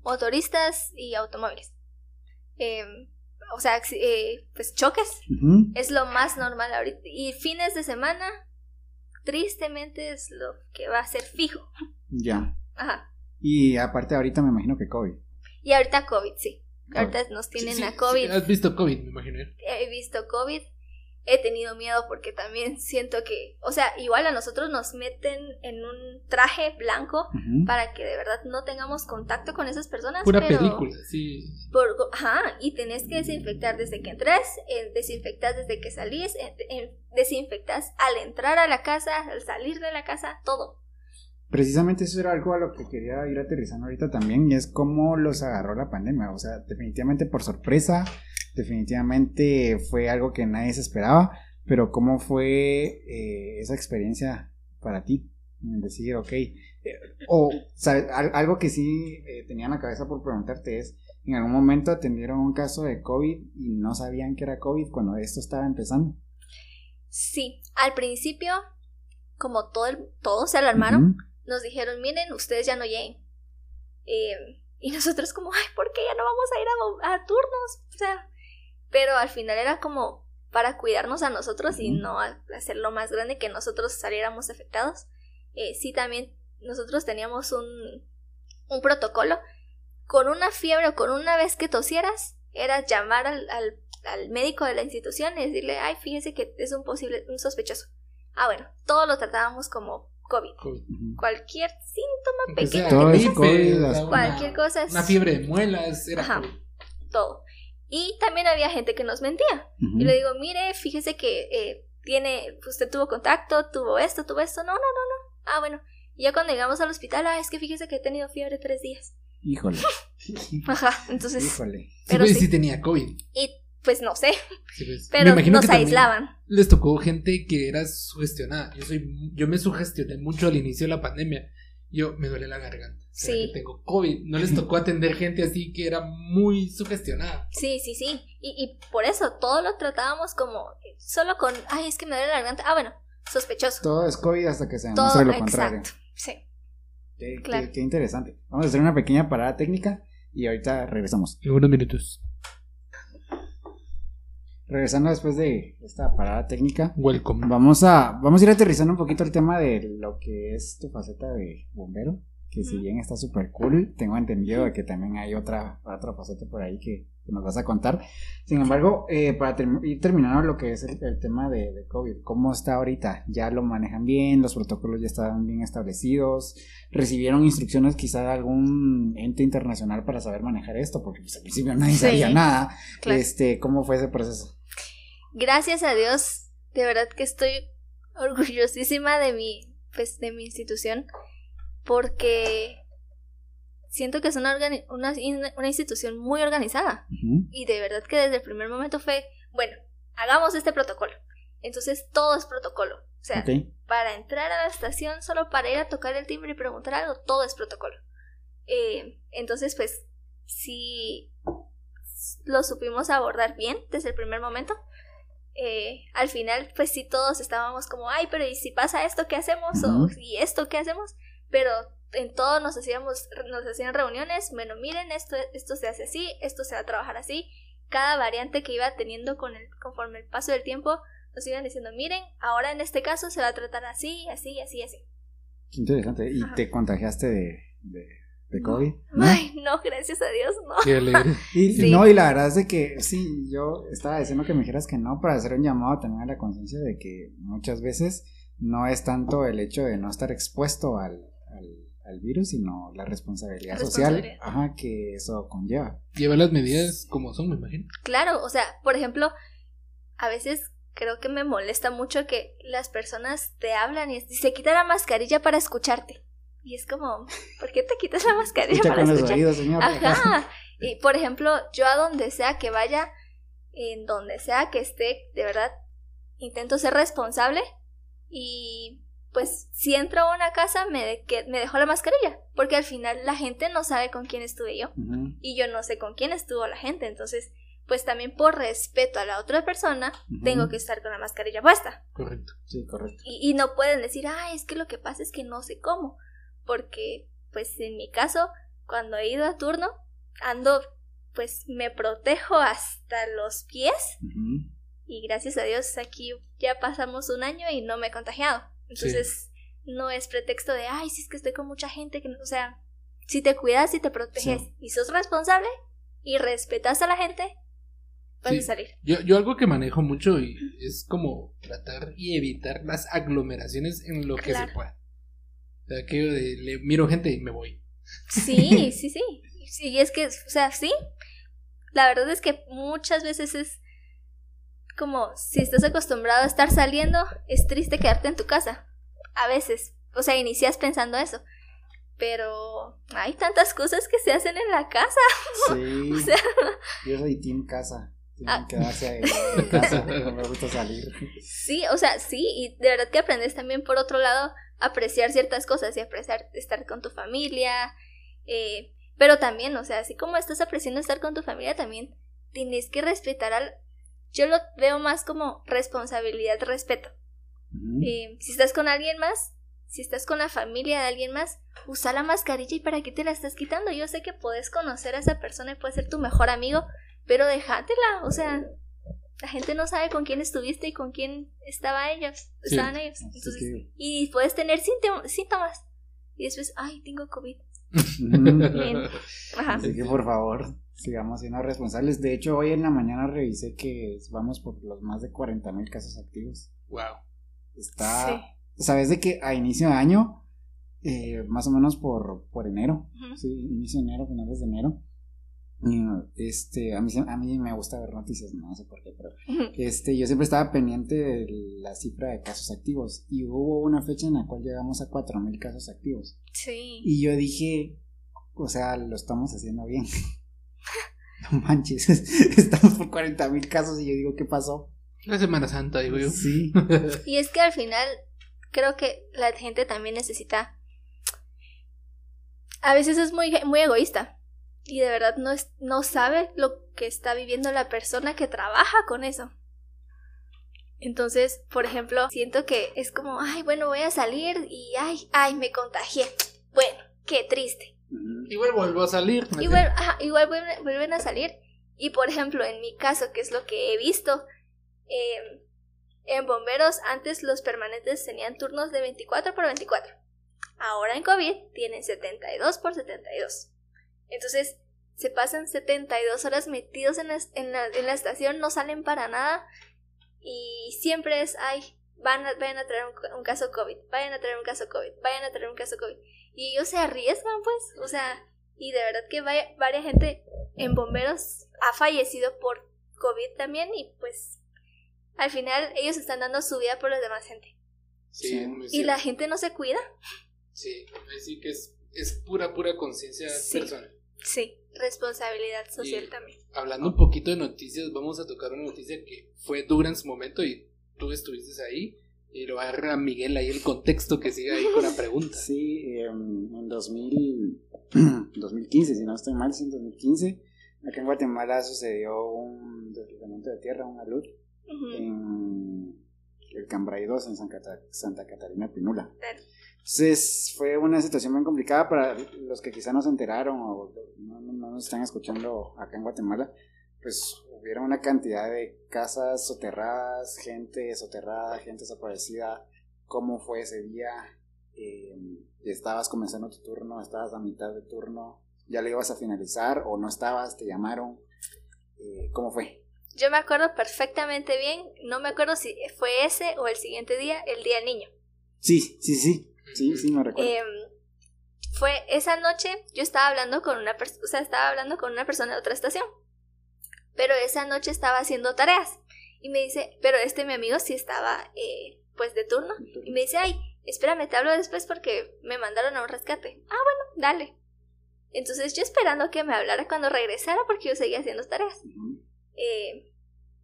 motoristas y automóviles. Em, o sea, eh, pues choques es lo más normal ahorita. Y fines de semana, tristemente, es lo que va a ser fijo. Ya. Ajá. Y aparte ahorita me imagino que COVID. Y ahorita COVID, sí. Ahorita nos tienen a COVID. has visto COVID, me imagino. He visto COVID he tenido miedo porque también siento que, o sea, igual a nosotros nos meten en un traje blanco para que de verdad no tengamos contacto con esas personas. Pura película, sí. ajá, y tenés que desinfectar desde que entres, eh, desinfectas desde que salís, eh, desinfectas al entrar a la casa, al salir de la casa, todo. Precisamente eso era algo a lo que quería ir aterrizando ahorita también, y es cómo los agarró la pandemia, o sea, definitivamente por sorpresa, definitivamente fue algo que nadie se esperaba, pero ¿cómo fue eh, esa experiencia para ti? En decir, ok, eh, o algo que sí eh, tenía en la cabeza por preguntarte es, ¿en algún momento atendieron un caso de COVID y no sabían que era COVID cuando esto estaba empezando? Sí, al principio, como todo el, todos se alarmaron, nos dijeron, miren, ustedes ya no lleguen. y nosotros como, ay, ¿por qué ya no vamos a ir a, a turnos? O sea, pero al final era como para cuidarnos a nosotros y no hacerlo más grande que nosotros saliéramos afectados. Eh, sí, también nosotros teníamos un, un protocolo con una fiebre o con una vez que tosieras, era llamar al, al, al médico de la institución y decirle, ay, fíjese que es un posible, un sospechoso. Ah, bueno, todo lo tratábamos como COVID. COVID. Cualquier síntoma sea pequeño que COVID, sea, una- cualquier cosa es Una fiebre de muelas era Ajá. COVID. todo. Y también había gente que nos mentía. Y le digo, mire, fíjese que eh, tiene, usted tuvo contacto, tuvo esto, tuvo esto. No, no, no, no. Ah, bueno. Y ya cuando llegamos al hospital, ah, es que fíjese que he tenido fiebre tres días. Híjole, Ajá, entonces, híjole. Pero pues, sí. sí tenía COVID. Y pues no sé, Sí, pues. Me pero imagino nos que aislaban. Les tocó gente que era sugestionada. Yo soy, yo me sugestioné mucho al inicio de la pandemia. Yo me duele la garganta. ¿Será Sí. que tengo COVID. No les tocó atender gente así que era muy sugestionada. Sí, sí, sí. Y, y por eso todo lo tratábamos como solo con, ay, es que me duele la garganta. Ah, bueno, sospechoso. Todo es COVID hasta que se Todo, demuestre lo contrario. exacto. Sí. Qué, qué- Claro. qué interesante. Vamos a hacer una pequeña parada técnica y ahorita regresamos. En unos minutos. Regresando después de esta parada técnica, Welcome. vamos a, vamos a ir aterrizando un poquito el tema de lo que es tu faceta de bombero, que si bien está súper cool, tengo entendido de que también hay otra, otra faceta por ahí que, que nos vas a contar. Sin embargo, eh, para ir terminando lo que es el, el tema de, de COVID, ¿cómo está ahorita? ¿Ya lo manejan bien? ¿Los protocolos ya están bien establecidos? ¿Recibieron instrucciones quizá de algún ente internacional para saber manejar esto? Porque pues, al principio nadie Sí. sabía nada. Claro. Este, ¿Cómo fue ese proceso? Gracias a Dios, de verdad que estoy orgullosísima de mi, pues, de mi institución, porque siento que es una, una, una institución muy organizada. Y de verdad que desde el primer momento fue, bueno, hagamos este protocolo. Entonces todo es protocolo. O sea, para entrar a la estación, solo para ir a tocar el timbre y preguntar algo, todo es protocolo. Eh, entonces, pues, sí lo supimos abordar bien desde el primer momento. Eh, al final, pues sí, todos estábamos como, ay, pero ¿y si pasa esto, qué hacemos? O ¿y esto, qué hacemos? Pero en todo nos hacíamos, nos hacían reuniones, bueno, miren, esto, esto se hace así, esto se va a trabajar así. Cada variante que iba teniendo con el, conforme el paso del tiempo, nos iban diciendo, miren, ahora en este caso se va a tratar así, así, así, así. Qué interesante. ¿Y Ajá. te contagiaste de, de, de No. COVID? ¿No? Ay, no, gracias a Dios, no. Qué alegre. Y, Sí. No, y la verdad es de que sí, yo estaba diciendo que me dijeras que no para hacer un llamado también a la conciencia de que muchas veces no es tanto el hecho de no estar expuesto al, al, al virus, sino la responsabilidad, social ajá, que eso conlleva. Lleva las medidas como son, me imagino. Claro, o sea, por ejemplo, a veces creo que me molesta mucho que las personas te hablan y se quita la mascarilla para escucharte. Y es como, ¿por qué te quitas la mascarilla Escucha para con los oídos, señor. Ajá. Y por ejemplo, yo a donde sea que vaya, en donde sea que esté, de verdad, intento ser responsable y pues si entro a una casa me, de- que, me dejo la mascarilla, porque al final la gente no sabe con quién estuve yo y yo no sé con quién estuvo la gente, entonces pues también por respeto a la otra persona tengo que estar con la mascarilla puesta. Correcto. Sí, correcto. Y, y no pueden decir, ah, es que lo que pasa es que no sé cómo. Porque, pues en mi caso, cuando he ido a turno, ando, pues me protejo hasta los pies. Y gracias a Dios aquí ya pasamos un año y no me he contagiado. Entonces, no es pretexto de, ay, si es que estoy con mucha gente. que no-". O sea, si te cuidas y te proteges Sí. y sos responsable y respetas a la gente, vas Sí. a salir. Yo, yo algo que manejo mucho y es como tratar y evitar las aglomeraciones en lo que Claro. se pueda. O sea, aquello de le miro gente y me voy. Sí, sí, sí. Sí, es que, o sea, sí. La verdad es que muchas veces es como si estás acostumbrado a estar saliendo, es triste quedarte en tu casa. A veces. O sea, inicias pensando eso. Pero hay tantas cosas que se hacen en la casa. Sí. O sea, Yo soy team casa. Tienen Ah. que quedarse en casa. No me gusta salir. sí, o sea, sí. Y de verdad que aprendes también, por otro lado, a apreciar ciertas cosas y apreciar estar con tu familia. eh, pero también, o sea, así como estás apreciando estar con tu familia, también tienes que respetar al... Yo lo veo más como responsabilidad, respeto. Eh, si estás con alguien más, si estás con la familia de alguien más, usa la mascarilla y para qué te la estás quitando. Yo sé que puedes conocer a esa persona y puede ser tu mejor amigo, pero déjatela, o sea, la gente no sabe con quién estuviste y con quién estaba ellos, Sí. estaban ellos. Entonces, y puedes tener síntom- síntomas y después, ay, tengo COVID. Bien. Ajá. Así que por favor, sigamos siendo responsables. De hecho, hoy en la mañana revisé que vamos por los más de 40 mil casos activos. Wow. Está. ¿Sabes de que a inicio de año, eh, más o menos por, por enero, sí, inicio de enero, finales de enero, este, a mí, a mí me gusta ver noticias, no sé por qué, pero este, yo siempre estaba pendiente de la cifra de casos activos y hubo una fecha en la cual llegamos a 4 mil casos activos. Sí. Y yo dije, o sea, lo estamos haciendo bien. No manches, estamos por 40 mil casos y yo digo, ¿qué pasó? La Semana Santa, digo yo. Sí, Y es que al final creo que la gente también necesita... A veces es muy, muy egoísta y de verdad no, es, no sabe lo que está viviendo la persona que trabaja con eso. Entonces, por ejemplo, siento que es como, ay, bueno, voy a salir y, ay, ay, me contagié. Bueno, qué triste. Igual vuelvo a salir. Igual, ajá, igual vuelven, vuelven a salir. Y por ejemplo, en mi caso, que es lo que he visto, eh, en bomberos antes los permanentes tenían turnos de 24 por 24. Ahora en COVID tienen 72 por 72. Entonces, se pasan 72 horas metidos en la, en la, en la estación, no salen para nada. Y siempre es, ay, van a, vayan a traer un, un caso COVID, vayan a traer un caso COVID, vayan a traer un caso COVID. Y ellos se arriesgan, pues, o sea, y de verdad que vaya, varias gente en bomberos ha fallecido por COVID también y pues al final ellos están dando su vida por la demás gente. Sí, Sí. es muy Y la gente no se cuida. Sí, así que es, es pura, pura conciencia Sí. personal. Sí, responsabilidad social Y- también. Hablando un poquito de noticias, vamos a tocar una noticia que fue dura en su momento y tú estuviste ahí. Y lo va a dar a Miguel ahí el contexto que siga ahí con la pregunta. Sí, eh, en 2000, 2015, si no estoy mal, sí, en 2015, acá en Guatemala sucedió un deslizamiento de tierra, una luz, Ujú. en el Cambrai 2 en San Cata- Santa Catarina Pinula. Claro. Entonces fue una situación bien complicada para los que quizá no se enteraron o no, no- no nos están escuchando acá en Guatemala. Pues hubieron una cantidad de casas soterradas, gente soterrada, gente desaparecida. ¿Cómo fue ese día? Eh, estabas comenzando tu turno, estabas a mitad de turno, ya lo ibas a finalizar o no estabas, te llamaron. Eh, ¿Cómo fue? Yo me acuerdo perfectamente bien, no me acuerdo si fue ese o el siguiente día, el día del niño. Sí, sí, sí, sí, sí, me recuerdo. Em, fue esa noche, yo estaba hablando con una persona, o sea, estaba hablando con una persona de otra estación. Pero esa noche estaba haciendo tareas. Y me dice, pero este mi amigo sí estaba, eh, pues, de turno. Y me dice, ay, espérame, te hablo después porque me mandaron a un rescate. Ah, bueno, dale. Entonces yo esperando que me hablara cuando regresara porque yo seguía haciendo tareas. Eh,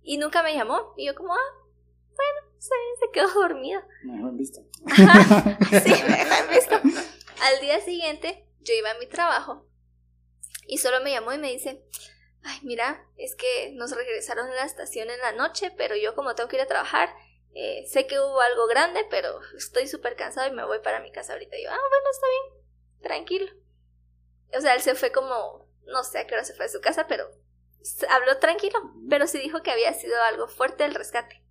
y nunca me llamó. Y yo como, ah, bueno, se, se quedó dormido. Me dejó en visto. Ajá, sí, me dejó en visto. Al día siguiente, yo iba a mi trabajo y solo me llamó y me dice, ay, mira, es que nos regresaron a la estación en la noche, pero yo como tengo que ir a trabajar, eh, sé que hubo algo grande, pero estoy súper cansado y me voy para mi casa ahorita. Y yo, ah, bueno, está bien, tranquilo. O sea, él se fue como, no sé a qué hora se fue a su casa, pero habló tranquilo, pero sí dijo que había sido algo fuerte el rescate.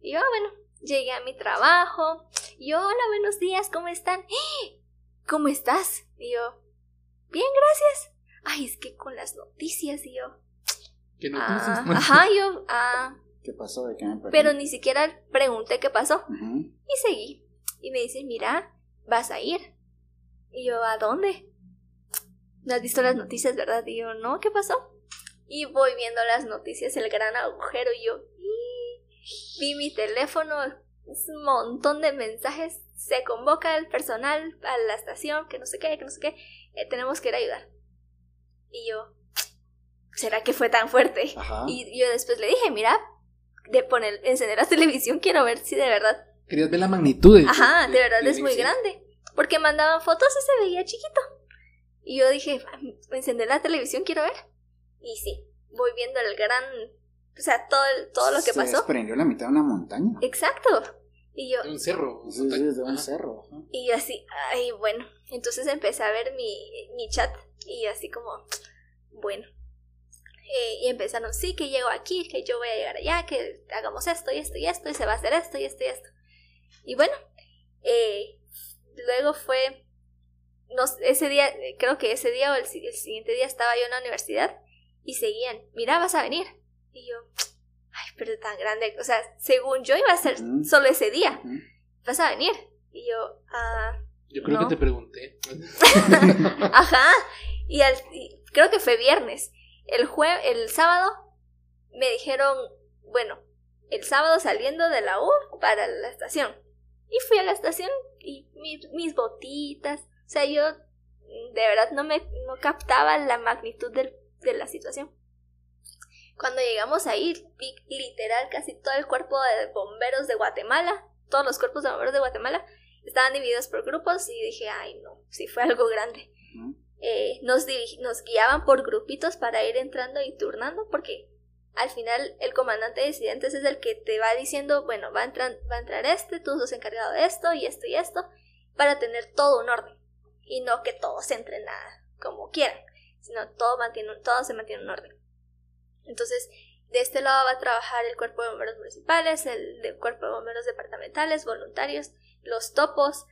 Y yo, ah, bueno, llegué a mi trabajo, y yo, hola, buenos días, ¿cómo están? "¡Eh! ¿Cómo estás? Y yo, bien, gracias. Ay, es que con las noticias, y yo, ¿Qué ah, noticias? ajá, y yo, ah, ¿Qué pasó? ¿De qué me perdí? pero ni siquiera pregunté qué pasó. Y seguí. Y me dice, mira, vas a ir. Y yo, ¿a dónde? No has visto las noticias, ¿verdad? Y yo, no, ¿qué pasó? Y voy viendo las noticias, el gran agujero, y yo, "Y". vi mi teléfono, un montón de mensajes, se convoca el personal a la estación, que no sé qué, que no sé qué, eh, tenemos que ir a ayudar. Y yo, ¿será que fue tan fuerte? Ajá. Y yo después le dije, mira, de poner, encender la televisión, quiero ver si de verdad Querías ver la magnitud de. Ajá, de verdad es muy grande. Porque mandaban fotos y se veía chiquito. Y yo dije, "Ah, encender la televisión, quiero ver. Y sí, voy viendo el gran. O sea, todo, el- todo lo que Se pasó. desprendió la mitad de una montaña. Exacto. Y yo, De un cerro. Sí, sí, de un Ajá. cerro. ajá. y yo así, ay, bueno. Entonces empecé a ver mi, mi chat y así como, bueno. Eh, y empezaron, sí, que llego aquí, que yo voy a llegar allá, que hagamos esto y esto y esto, y se va a hacer esto y esto y esto. Y bueno, eh, luego fue ese día, creo que ese día o el, el siguiente día estaba yo en la universidad y seguían, mira, vas a venir. Y yo, ay, pero tan grande, o sea, según yo iba a ser solo ese día, vas a venir. Y yo, ah, Yo creo No. que te pregunté. ajá. Y, al, creo que fue viernes. El jue el sábado me dijeron, bueno, el sábado saliendo de la U para la estación. Y fui a la estación y mi- mis botitas. O sea, yo de verdad no me no captaba la magnitud de la situación. Cuando llegamos ahí, vi literal casi todo el cuerpo de bomberos de Guatemala, todos los cuerpos de bomberos de Guatemala, estaban divididos por grupos y dije, ay no, sí fue algo grande. Eh, nos, guiaban por grupitos para ir entrando y turnando porque al final el comandante de incidentes es el que te va diciendo, bueno, va a, entrar, va a entrar este, tú sos encargado de esto y esto y esto, para tener todo un orden y no que todos entren a como quieran, sino todo, mantiene, todo se mantiene en orden. Entonces, de este lado va a trabajar el cuerpo de bomberos municipales, el cuerpo de bomberos departamentales, voluntarios, los topos,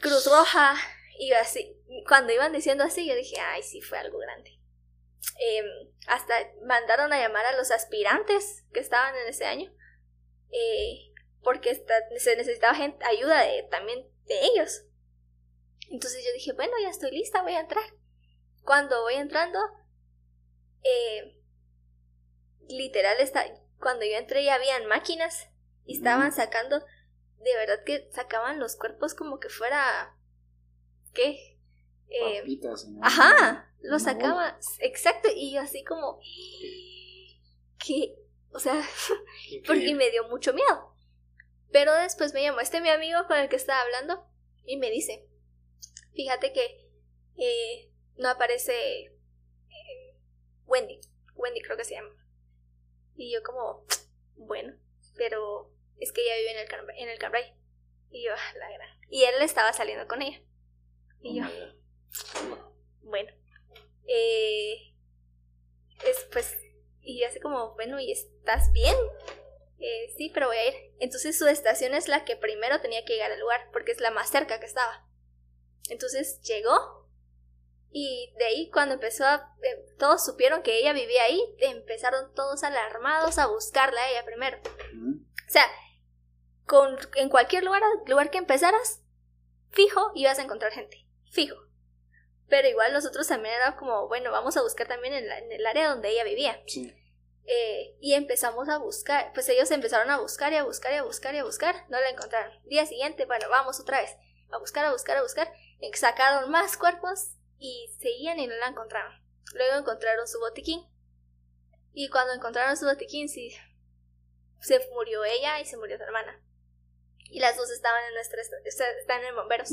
Cruz Roja, y así. Cuando iban diciendo así, yo dije, ay, sí, fue algo grande. Em, hasta mandaron a llamar a los aspirantes que estaban en ese año, eh, porque se necesitaba gente, ayuda de, también de ellos. Entonces yo dije, bueno, ya estoy lista, voy a entrar. Cuando voy entrando, eh, literal, está, cuando yo entré ya habían máquinas y estaban sacando, de verdad que sacaban los cuerpos como que fuera, ¿qué? Eh, Papitas, ¿no? Ajá, lo Una sacaban, exacto, y yo así como, que, o sea, porque y me dio mucho miedo. Pero después me llamó este mi amigo con el que estaba hablando y me dice, fíjate que eh, no aparece eh, Wendy, Wendy creo que se llama. Y yo como, bueno, pero es que ella vive en el, en el Cambrai. Y yo, "Ah, la gran. Y él estaba saliendo con ella. Y yo, bueno, eh, es pues, y así como, bueno, ¿y estás bien? Eh, sí, pero voy a ir. Entonces su estación es la que primero tenía que llegar al lugar, porque es la más cerca que estaba. Entonces llegó y de ahí cuando empezó a... eh, todos supieron que ella vivía ahí, empezaron todos alarmados a buscarla a ella primero. O sea, con, en cualquier lugar, lugar que empezaras, fijo, ibas a encontrar gente. Fijo. Pero igual nosotros también era como, bueno, vamos a buscar también en, la- en el área donde ella vivía. Sí. Eh, y empezamos a buscar, pues ellos empezaron a buscar y a buscar y a buscar y a buscar, no la encontraron. Día siguiente, bueno, vamos otra vez, a buscar, a buscar, a buscar. Eh, Sacaron más cuerpos y seguían y no la encontraron. Luego encontraron su botiquín. Y cuando encontraron su botiquín, sí, se murió ella y se murió su hermana. Y las dos estaban en nuestra, est- están en bomberos.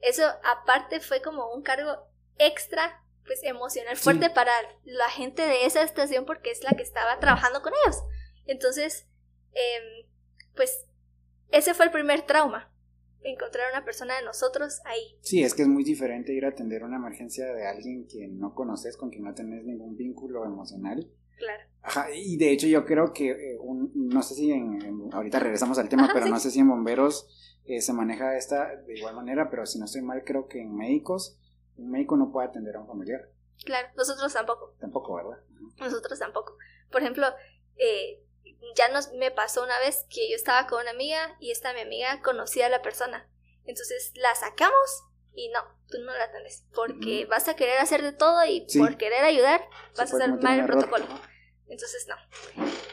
Eso aparte fue como un cargo extra, pues emocional fuerte Sí. para la gente de esa estación porque es la que estaba trabajando con ellos. Entonces, em, pues ese fue el primer trauma, encontrar a una persona de nosotros ahí. Sí, es que es muy diferente ir a atender una emergencia de alguien que no conoces, con quien no tenés ningún vínculo emocional. Claro. Ajá, y de hecho yo creo que, eh, un- no sé si en, en- ahorita regresamos al tema, Ajá, pero sí. no sé si en bomberos eh, se maneja esta de igual manera, pero si no estoy mal, creo que en médicos, un médico no puede atender a un familiar, Claro, nosotros tampoco, tampoco, ¿verdad? Nosotros tampoco. Por ejemplo, eh, ya nos me pasó una vez que yo estaba con una amiga y esta mi amiga conocía a la persona. Entonces la sacamos y no, tú no la atendes porque vas a querer hacer de todo y Sí. por querer ayudar Se vas a hacer mal el protocolo. Entonces no.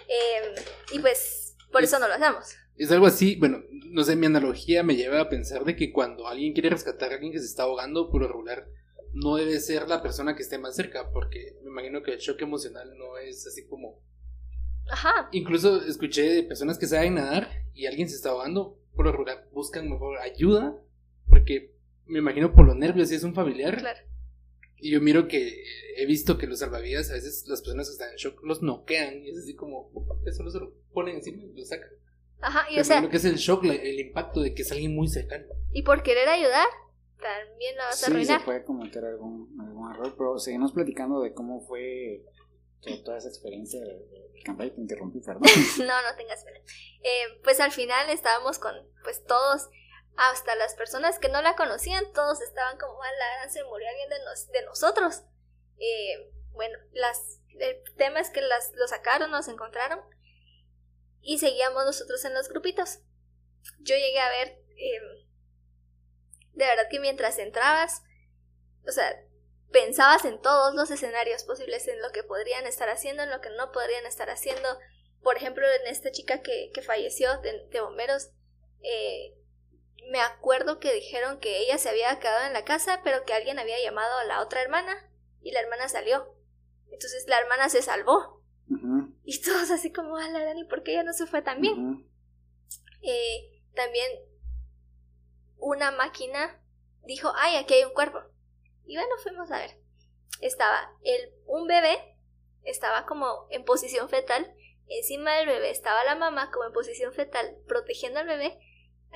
Eh, y pues por Es- eso no lo hacemos. Es algo así, bueno, no sé, mi analogía me lleva a pensar de que cuando alguien quiere rescatar a alguien que se está ahogando, por regular, no debe ser la persona que esté más cerca, porque me imagino que el shock emocional no es así como... Ajá, Incluso escuché de personas que saben nadar y alguien se está ahogando, por lo regular buscan mejor ayuda, porque me imagino por los nervios, si es un familiar, claro. y yo miro que he visto que los salvavidas, a veces las personas que están en shock los noquean, y es así como, eso lo ponen encima y lo sacan. Ajá, y o sea, imagino que es el shock, el impacto de que es alguien muy cercano. y por querer ayudar, también la vas a Sí, se arruinar. puede cometer algún, algún error, pero seguimos platicando de cómo fue to- toda esa experiencia de, de Cambrai, te interrumpí, perdón. no, no tengas pena. Eh, pues al final estábamos con, pues todos, hasta las personas que no la conocían, todos estaban como, a la gran se murió alguien de, de nosotros. Eh, bueno, las, el tema es que las, lo sacaron, nos encontraron y seguíamos nosotros en los grupitos. Yo llegué a ver, em, de verdad que mientras entrabas, o sea, pensabas en todos los escenarios posibles, en lo que podrían estar haciendo, en lo que no podrían estar haciendo. Por ejemplo, en esta chica que, que falleció de, de bomberos, eh, me acuerdo que dijeron que ella se había quedado en la casa, pero que alguien había llamado a la otra hermana y la hermana salió. Entonces la hermana se salvó. Y todos así como, a la Dani, ¿por qué ella no se fue también? eh, también una máquina dijo, ay, aquí hay un cuerpo. Y bueno, fuimos a ver. Estaba el, un bebé, estaba como en posición fetal. Encima del bebé estaba la mamá como en posición fetal, protegiendo al bebé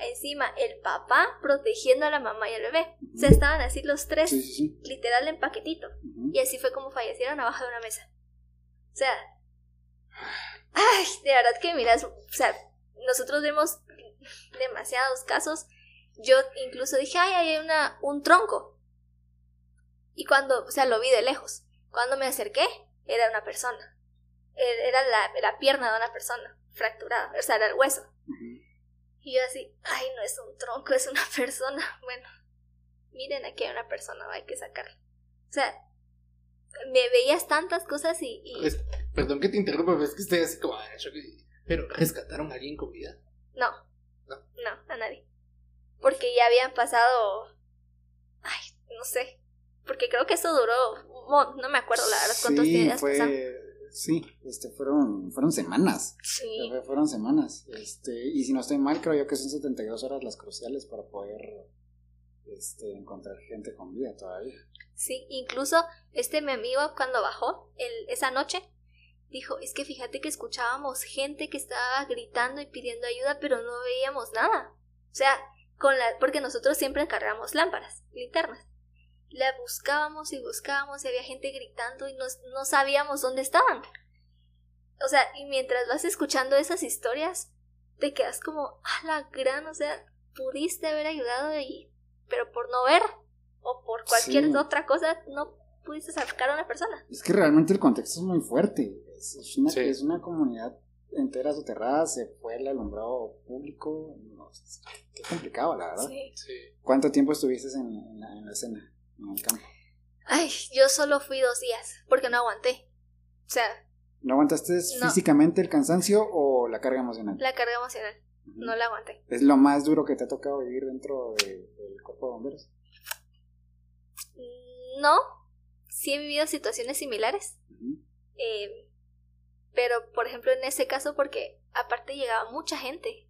encima el papá protegiendo a la mamá y al bebé. O sea, estaban así los tres, literal en paquetito. Y así fue como fallecieron abajo de una mesa. O sea, ay, de verdad que miras, o sea, nosotros vemos demasiados casos. Yo incluso dije, ay, hay una, un tronco. Y cuando, o sea, lo vi de lejos. Cuando me acerqué, era una persona. E-, era la, la pierna de una persona fracturada, o sea, era el hueso. Y yo así, ay, no es un tronco, es una persona. Bueno, miren, aquí hay una persona, hay que sacarla. O sea, me veías tantas cosas y... perdón que te interrumpa, pero es que estoy así como... Pero, ¿rescataron a alguien con vida? No. No. No, a nadie. Porque ya habían pasado... Ay, no sé. Porque creo que eso duró... No me acuerdo la verdad cuántos días fue sí, este, fueron, fueron semanas. Sí. Fueron semanas. Este, y si no estoy mal, creo yo que son 72 horas las cruciales para poder este, encontrar gente con vida todavía. Sí, incluso este mi amigo cuando bajó el, esa noche dijo, es que fíjate que escuchábamos gente que estaba gritando y pidiendo ayuda, pero no veíamos nada. O sea, con la, porque nosotros siempre encargamos lámparas, linternas la buscábamos y buscábamos y había gente gritando y no, no sabíamos dónde estaban. O sea, y mientras vas escuchando esas historias, te quedas como, a la gran, o sea, pudiste haber ayudado y, pero por no ver o por cualquier otra cosa, no pudiste sacar a una persona. Es que realmente el contexto es muy fuerte. Es, una, es una comunidad entera soterrada, se fue el alumbrado público. No, qué complicado, la verdad. Sí. ¿Cuánto tiempo estuviste en la escena? Ay, yo solo fui dos días, porque no aguanté. O sea... ¿No aguantaste físicamente el cansancio o la carga emocional? La carga emocional, no la aguanté. ¿Es lo más duro que te ha tocado vivir dentro del cuerpo de bomberos? Mm, no, sí he vivido situaciones similares. Eh, pero, por ejemplo, en ese caso, porque aparte llegaba mucha gente.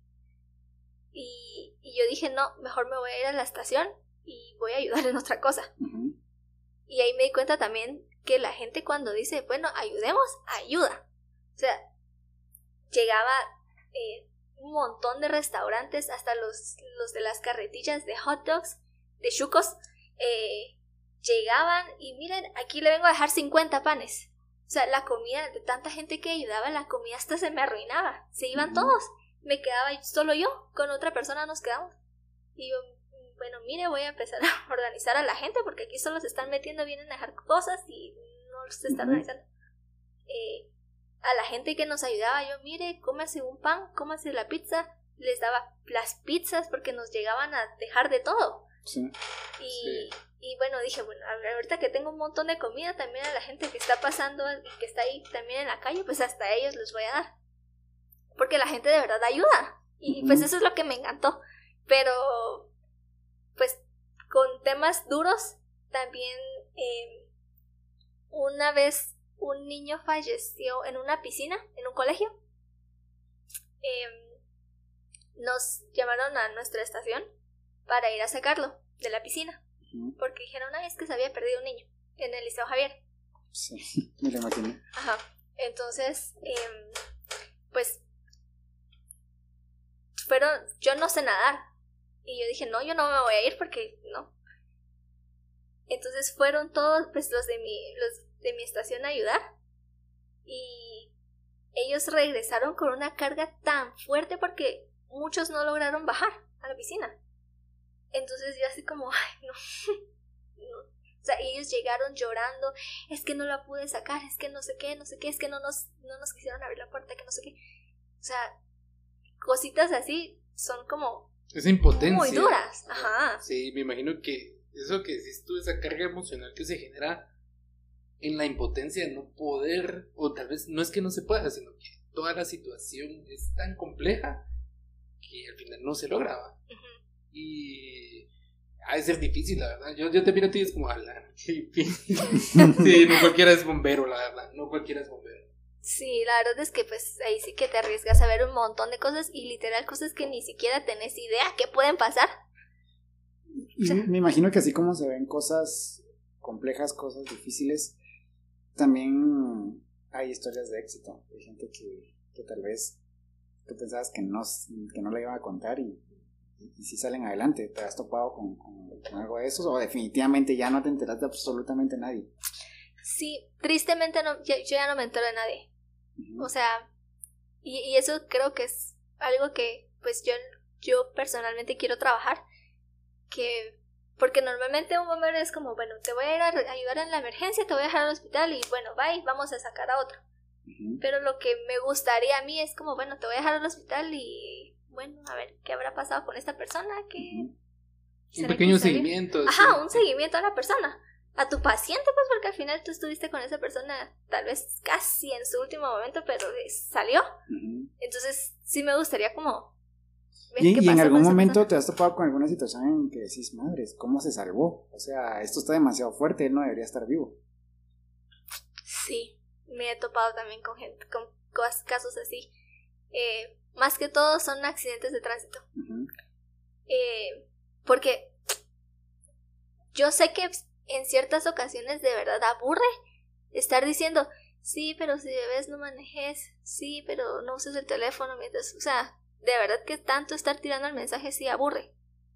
Y, y yo dije, no, mejor me voy a ir a la estación y voy a ayudar en otra cosa. Y ahí me di cuenta también que la gente cuando dice, bueno, ayudemos, ayuda. O sea, llegaba eh, un montón de restaurantes, hasta los, los de las carretillas de hot dogs, de chucos, eh, llegaban y miren, aquí le vengo a dejar 50 panes. O sea, la comida, de tanta gente que ayudaba, la comida hasta se me arruinaba. Se iban todos. Me quedaba solo yo, con otra persona nos quedamos. Y yo, bueno, mire, voy a empezar a organizar a la gente porque aquí solo se están metiendo, vienen a dejar cosas y no se están organizando. Eh, a la gente que nos ayudaba, yo, mire, cómase un pan, cómase la pizza, les daba las pizzas porque nos llegaban a dejar de todo. Sí. Y, y bueno, dije, bueno, ahorita que tengo un montón de comida, también a la gente que está pasando y que está ahí también en la calle, pues hasta a ellos les voy a dar. Porque la gente de verdad ayuda. Y pues eso es lo que me encantó. Pero pues con temas duros. También em, una vez un niño falleció en una piscina, en un colegio. Em, nos llamaron a nuestra estación para ir a sacarlo de la piscina. Porque dijeron, ay, es que se había perdido un niño en el Liceo Javier. Sí, me lo imaginé. Ajá. Entonces, em, pues, pero yo no sé nadar. Y yo dije, no, yo no me voy a ir porque no. Entonces fueron todos pues, los, de mi, los de mi estación a ayudar. Y ellos regresaron con una carga tan fuerte porque muchos no lograron bajar a la piscina. Entonces yo así como, ay, no. no. O sea, ellos llegaron llorando, es que no la pude sacar, es que no sé qué, no sé qué, es que no nos, no nos quisieron abrir la puerta, que no sé qué. O sea, cositas así son como esa impotencia. muy duras. Ajá. Sí, me imagino que eso que decís tú, esa carga emocional que se genera en la impotencia de no poder, o tal vez no es que no se pueda, sino que toda la situación es tan compleja que al final no se lograba. Y ha de ser difícil, la verdad. Yo, yo te miro a ti y es como, ala, qué difícil. sí, no cualquiera es bombero, la verdad. No cualquiera es bombero. Sí, la verdad es que pues ahí sí que te arriesgas a ver un montón de cosas y literal cosas que ni siquiera tenés idea que pueden pasar. Y me imagino que así como se ven cosas complejas, cosas difíciles, también hay historias de éxito. Hay gente que, que tal vez tú pensabas que no, que no la iba a contar y, y, si salen adelante. ¿Te has topado con, con, algo de eso? ¿O definitivamente ya no te enteras de absolutamente nadie? Sí, tristemente no, yo, yo ya no me entero de nadie. O sea, y, y, eso creo que es algo que pues yo, yo personalmente quiero trabajar. Que, porque normalmente un bombero es como, bueno, te voy a ir a ayudar en la emergencia, te voy a dejar al hospital y bueno, bye, vamos a sacar a otro. Uh -huh. Pero lo que me gustaría a mí es como, bueno, te voy a dejar al hospital y bueno, a ver qué habrá pasado con esta persona, que... Uh -huh. Un pequeño seguimiento. Ajá, sí. un seguimiento a la persona a tu paciente, pues porque al final tú estuviste con esa persona tal vez casi en su último momento, pero salió. Uh -huh. Entonces sí me gustaría como... ¿Y, y en algún momento te has topado con alguna situación en que decís, madres, ¿cómo se salvó? O sea, esto está demasiado fuerte, él no debería estar vivo. Sí, me he topado también con, gente, con casos así. Eh, más que todo son accidentes de tránsito. Uh -huh. eh, porque yo sé que en ciertas ocasiones de verdad aburre estar diciendo, sí, pero si bebés no manejes, sí, pero no uses el teléfono mientras, o sea, de verdad que tanto estar tirando el mensaje sí aburre.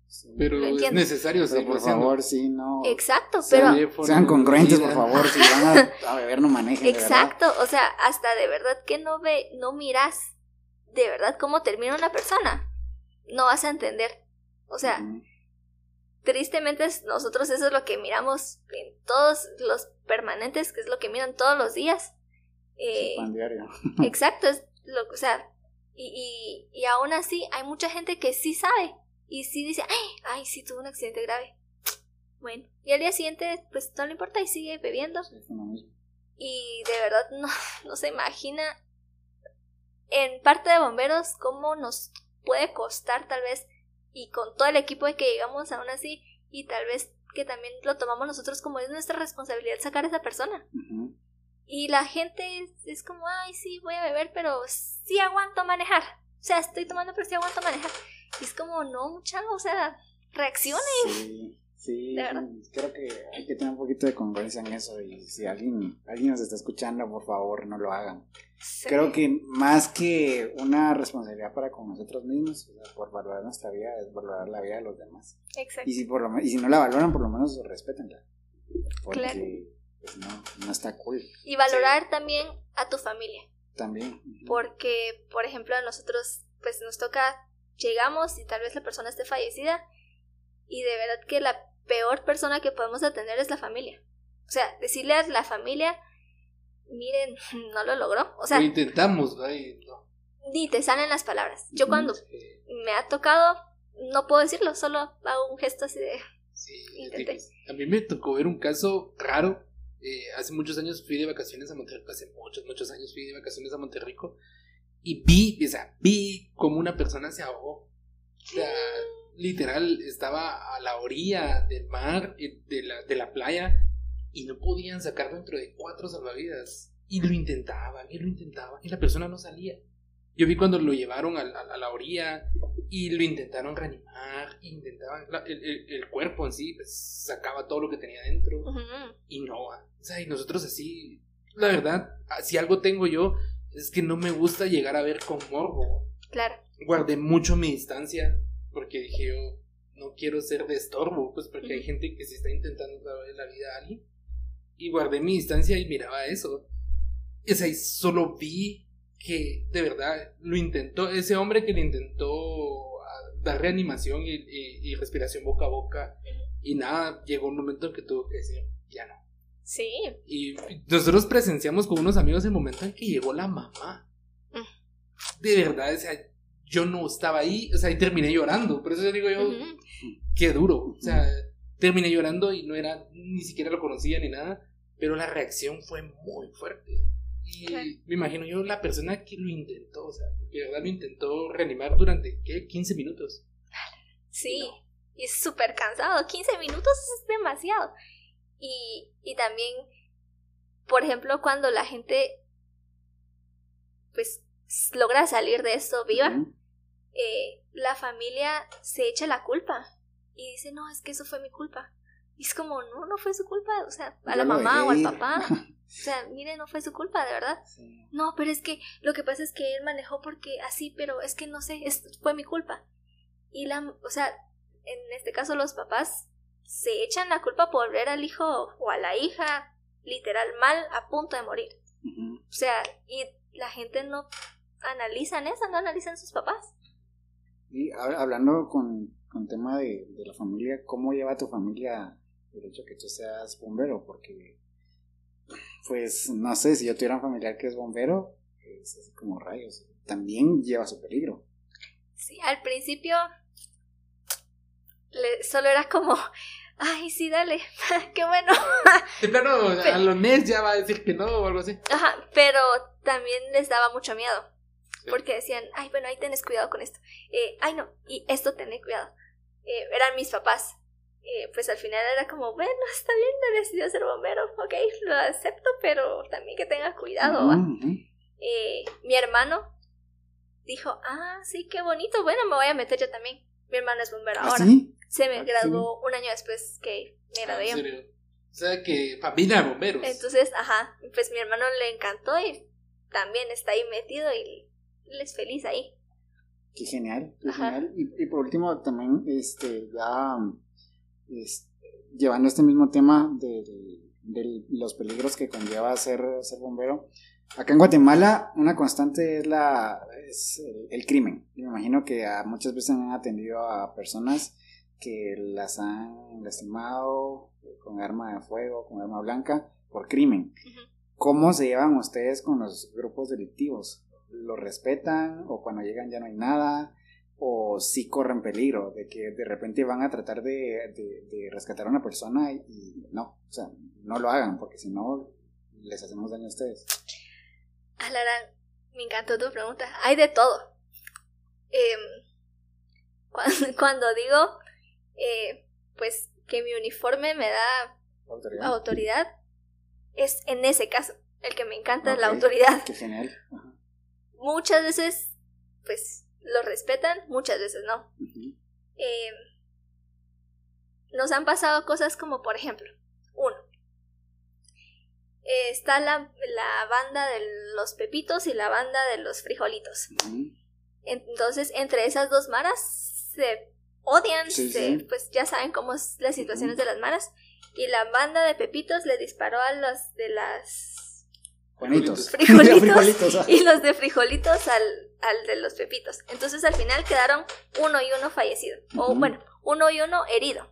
Sí, pero es necesario pero por favor, sí, no. Exacto, pero sean congruentes, por favor, si van a, a beber no manejen. Exacto, o sea, hasta de verdad que no ve, no miras de verdad cómo termina una persona, no vas a entender. O sea, uh -huh tristemente nosotros eso es lo que miramos en todos los permanentes, que es lo que miran todos los días. Eh, diario. exacto, es lo, o sea, y, y, y, aún así hay mucha gente que sí sabe y sí dice, ay, ay, sí tuvo un accidente grave. Bueno, y al día siguiente pues no le importa y sigue bebiendo. Y de verdad no, no se imagina en parte de bomberos cómo nos puede costar tal vez y con todo el equipo de que llegamos aún así y tal vez que también lo tomamos nosotros como es nuestra responsabilidad sacar a esa persona. Uh -huh. Y la gente es, es, como, ay, sí, voy a beber, pero sí aguanto manejar. O sea, estoy tomando, pero sí aguanto manejar. Y es como, no, mucha, o sea, reaccionen. Sí. Sí, creo que hay que tener un poquito de congruencia en eso y si alguien, alguien nos está escuchando, por favor, no lo hagan. Sí. Creo que más que una responsabilidad para con nosotros mismos, o sea, por valorar nuestra vida, es valorar la vida de los demás. Exacto. Y si, por lo, y si no la valoran, por lo menos respétenla. Porque claro. Pues, no, no está cool. Y valorar sí. también a tu familia. También. Porque, por ejemplo, a nosotros, pues nos toca, llegamos y tal vez la persona esté fallecida y de verdad que la peor persona que podemos atender es la familia. O sea, decirle a la familia, miren, no lo logró. O sea, lo intentamos, ay, no. Ni te salen las palabras. Yo cuando sí. me ha tocado, no puedo decirlo, solo hago un gesto así de... Sí, intenté. A mí me tocó ver un caso raro. Eh, hace muchos años fui de vacaciones a Monterrico, hace muchos, muchos años fui de vacaciones a Monterrico y vi, o sea, vi como una persona se ahogó. O sea, literal estaba a la orilla del mar, de la, de la playa, y no podían sacar dentro de cuatro salvavidas. Y lo intentaban, y lo intentaban, y la persona no salía. Yo vi cuando lo llevaron a, a, a la orilla y lo intentaron reanimar, intentaban, la, el, el, el, cuerpo en sí pues, sacaba todo lo que tenía dentro, uh -huh. y no, o sea, y nosotros así, la verdad, si algo tengo yo, es que no me gusta llegar a ver con morbo. Claro. Guardé mucho mi distancia, porque dije yo no quiero ser de estorbo, pues porque uh -huh. hay gente que se está intentando salvar la vida a alguien. Y guardé mi distancia y miraba eso. O sea, y solo vi que de verdad lo intentó, ese hombre que lo intentó dar reanimación y, y, respiración boca a boca. Y nada, llegó un momento en que tuvo que decir, ya no. Sí. Y nosotros presenciamos con unos amigos el momento en que llegó la mamá. De verdad, o sea, yo no estaba ahí, o sea, y terminé llorando. Por eso yo digo yo, qué duro. O sea, terminé llorando y no era, ni siquiera lo conocía ni nada, pero la reacción fue muy fuerte. Y me imagino yo la persona que lo intentó, o sea, que de verdad lo intentó reanimar durante, ¿qué? 15 minutos. Sí, y es súper cansado, 15 minutos es demasiado. Y, y también, por ejemplo, cuando la gente, pues, logra salir de esto viva, eh, la familia se echa la culpa y dice, no, es que eso fue mi culpa. Y es como, no, no fue su culpa, o sea, a la mamá o al papá. O sea, mire, no fue su culpa, de verdad. No, pero es que lo que pasa es que él manejó porque así, pero es que no sé, es, fue mi culpa. Y la, o sea, en este caso los papás se echan la culpa por ver al hijo o a la hija literal mal a punto de morir. O sea, y la gente no analizan eso, no analizan sus papás. Y hablando con, con tema de, de, la familia, ¿cómo lleva tu familia el hecho que tú seas bombero? Porque, pues, no sé, si yo tuviera un familiar que es bombero, es así como rayos, también lleva su peligro. Sí, al principio solo era como, ay, sí, dale, qué bueno. De plano, a los mes ya va a decir que no o algo así. Ajá, pero también les daba mucho miedo. Porque decían, ay, bueno, ahí tenés cuidado con esto. Eh, ay, no, y esto tenés cuidado. Eh, eran mis papás. Eh, pues al final era como, bueno, está bien, no decidió ser bombero, ok, lo acepto, pero también que tenga cuidado. mi hermano dijo, ah, sí, qué bonito, bueno, me voy a meter yo también. Mi hermano es bombero ¿Ah, ahora. Se me ah, graduó un año después que me gradué. o sea que familia de bomberos. Entonces, ajá, pues mi hermano le encantó y también está ahí metido y él es feliz ahí. Qué genial, qué genial. Y, por último, también, este, ya llevando este mismo tema de, los peligros que conlleva ser, ser bombero, acá en Guatemala una constante es, la, es el, crimen. me imagino que muchas veces han atendido a personas que las han lastimado con arma de fuego, con arma blanca, por crimen. ¿Cómo se llevan ustedes con los grupos delictivos? lo respetan o cuando llegan ya no hay nada o si corren peligro de que de repente van a tratar de, de, rescatar a una persona y, no, o sea, no lo hagan porque si no les hacemos daño a ustedes. Alarán, me encantó tu pregunta. Hay de todo. Em, cuando, digo, eh, pues que mi uniforme me da autoridad, es en ese caso. El que me encanta es la autoridad. Qué genial muchas veces, pues, lo respetan, muchas veces no. Em, nos han pasado cosas como, por ejemplo, uno, está la, la, banda de los pepitos y la banda de los frijolitos. Entonces, entre esas dos maras se odian, pues ya saben cómo es las situaciones de las maras. Y la banda de pepitos le disparó a los de las Frijolitos. y los de frijolitos al, al, de los pepitos. Entonces al final quedaron uno y uno fallecido. O bueno, uno y uno herido.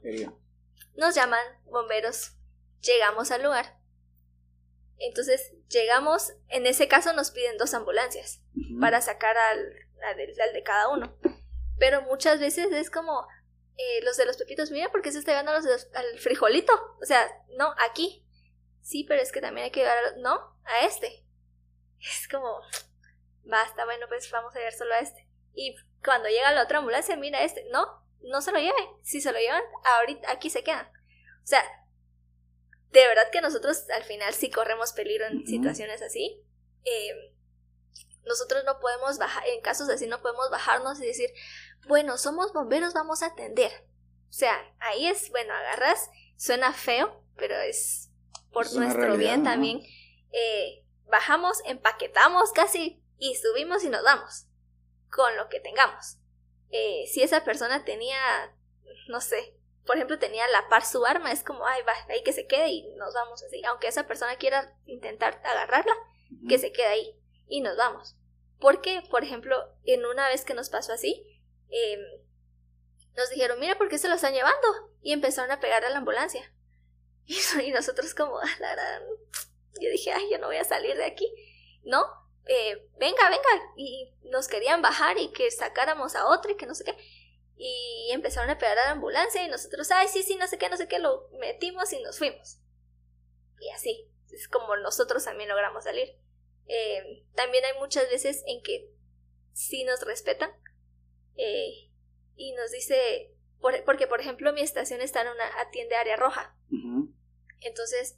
Nos llaman bomberos. Llegamos al lugar. Entonces llegamos, en ese caso nos piden dos ambulancias para sacar al, al, de, cada uno. Pero muchas veces es como eh, los de los pepitos, mira, porque se está llevando los al frijolito. O sea, no, aquí. Sí, pero es que también hay que llevar, no, a este. Es como, basta, bueno, pues vamos a llevar solo a este. Y cuando llega la otra ambulancia, mira este, no, no se lo lleven. Si se lo llevan, ahorita aquí se quedan. O sea, de verdad que nosotros al final sí corremos peligro en situaciones así. Eh, nosotros no podemos bajar, en casos así no podemos bajarnos y decir, bueno, somos bomberos, vamos a atender. O sea, ahí es, bueno, agarras, suena feo, pero es por nuestro bien también, eh, bajamos, empaquetamos casi y subimos y nos vamos con lo que tengamos. Eh, si esa persona tenía, no sé, por ejemplo, tenía la par su arma, es como, ay, va, ahí que se quede y nos vamos así. Aunque esa persona quiera intentar agarrarla, que se quede ahí y nos vamos. Porque, por ejemplo, en una vez que nos pasó así, em, nos dijeron, mira, ¿por qué se lo están llevando? Y empezaron a pegar a la ambulancia. Y, nosotros como, ah, la verdad, yo dije, ay, yo no voy a salir de aquí. No, eh, venga, venga. Y nos querían bajar y que sacáramos a otro y que no sé qué. Y empezaron a pegar a la ambulancia y nosotros, ay, sí, sí, no sé qué, no sé qué, lo metimos y nos fuimos. Y así, es como nosotros también logramos salir. Eh, también hay muchas veces en que sí nos respetan eh, y nos dice, porque por ejemplo mi estación está en una atiende área roja. Entonces,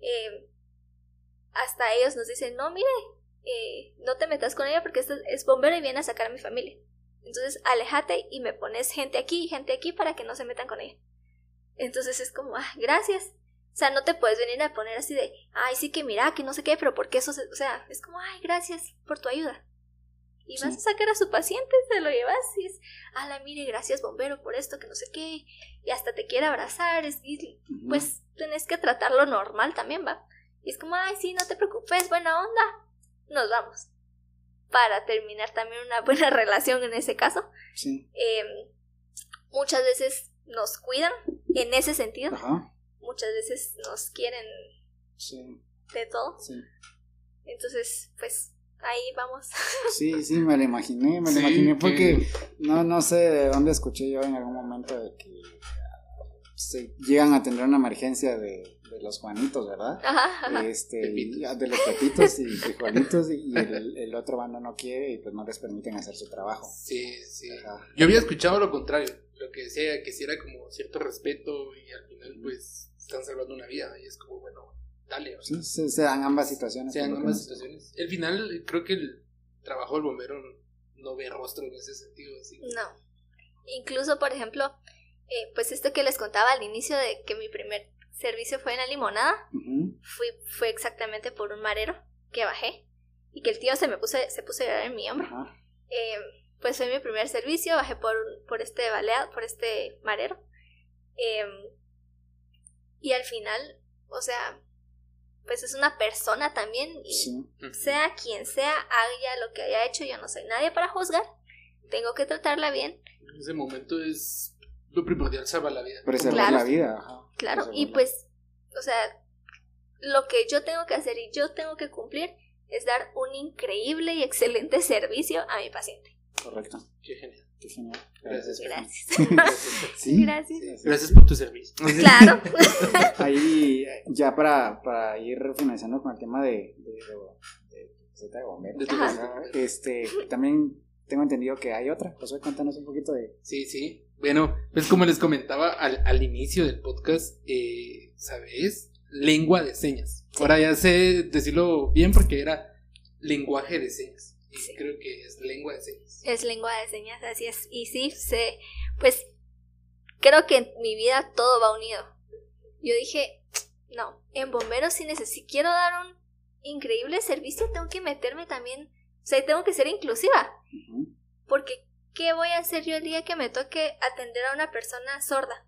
eh, hasta ellos nos dicen, no, mire, no te metas con ella porque es, es bombero y viene a sacar a mi familia. Entonces, alejate y me pones gente aquí y gente aquí para que no se metan con ella. Entonces es como, ah, gracias. O sea, no te puedes venir a poner así de, ay, sí que mira, que no sé qué, pero ¿por qué eso? Se... O sea, es como, ay, gracias por tu ayuda. Y vas a sacar a su paciente, te lo llevas y es, ala, mire, gracias bombero por esto, que no sé qué, y hasta te quiere abrazar, es, y, pues tenés que tratarlo normal también, ¿va? Y es como, ay, sí, no te preocupes, buena onda, nos vamos. Para terminar también una buena relación en ese caso. Sí. Em, muchas veces nos cuidan en ese sentido. Ajá muchas veces nos quieren de todo. Entonces, pues ahí vamos. Sí, sí, me lo imaginé, me lo imaginé porque no, no sé de dónde escuché yo en algún momento de que se llegan a tener una emergencia de, los Juanitos, ¿verdad? Este, de los Pepitos y Juanitos y el, otro bando no quiere y pues no les permiten hacer su trabajo. Sí, sí. Yo había escuchado lo contrario, lo que decía que si era como cierto respeto y al final pues están salvando una vida y es como, bueno, dale. sí, se, dan ambas situaciones. Se dan ambas situaciones. El final, creo que el trabajo del bombero no, ve rostro en ese sentido. No. Incluso, por ejemplo, eh, pues esto que les contaba al inicio de que mi primer servicio fue en la limonada, fui, fue exactamente por un marero que bajé y que el tío se me puso, se puso a llorar en mi hombro. Eh, pues fue mi primer servicio, bajé por, por este baleado, por este marero. Eh, y al final, o sea, pues es una persona también y sea quien sea, haya lo que haya hecho, yo no soy nadie para juzgar, tengo que tratarla bien. En ese momento es lo primordial, salvar la vida. Preservar la vida. Claro, y pues, o sea, lo que yo tengo que hacer y yo tengo que cumplir es dar un increíble y excelente servicio a mi paciente. Correcto. Qué genial. Gracias. Gracias. Gracias. por tu servicio. Claro. Ahí, ya para, para ir finalizando con el tema de, de, de, este, también tengo entendido que hay otra. Pues cuéntanos un poquito de. Sí, sí. Bueno, pues como les comentaba al, al inicio del podcast, eh, ¿sabes? Lengua de señas. Ahora ya sé decirlo bien porque era lenguaje de señas creo que es lengua de señas. Es lengua de señas, así es. Y sí, sé, pues creo que en mi vida todo va unido. Yo dije, no, en bomberos si necesito, quiero dar un increíble servicio, tengo que meterme también, o sea, tengo que ser inclusiva. Porque, ¿qué voy a hacer yo el día que me toque atender a una persona sorda?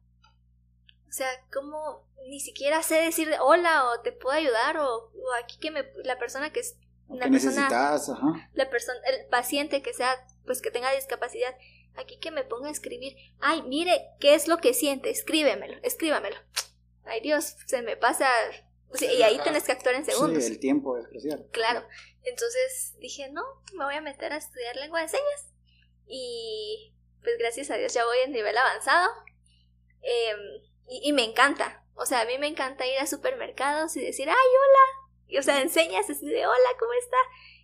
O sea, como ni siquiera sé decir hola o te puedo ayudar o, o aquí que me, la persona que es una persona, la persona, el paciente que sea, pues que tenga discapacidad, aquí que me ponga a escribir, ay, mire, ¿qué es lo que siente? Escríbemelo, escríbamelo. Ay Dios, se me pasa, y ahí tienes que actuar en segundos. Sí, el tiempo es crucial. Claro, entonces dije, no, me voy a meter a estudiar lengua de señas. Y pues gracias a Dios ya voy en nivel avanzado. Em, y, y me encanta, o sea, a mí me encanta ir a supermercados y decir, ay, hola, y, o sea, enseñas así de, hola, ¿cómo está?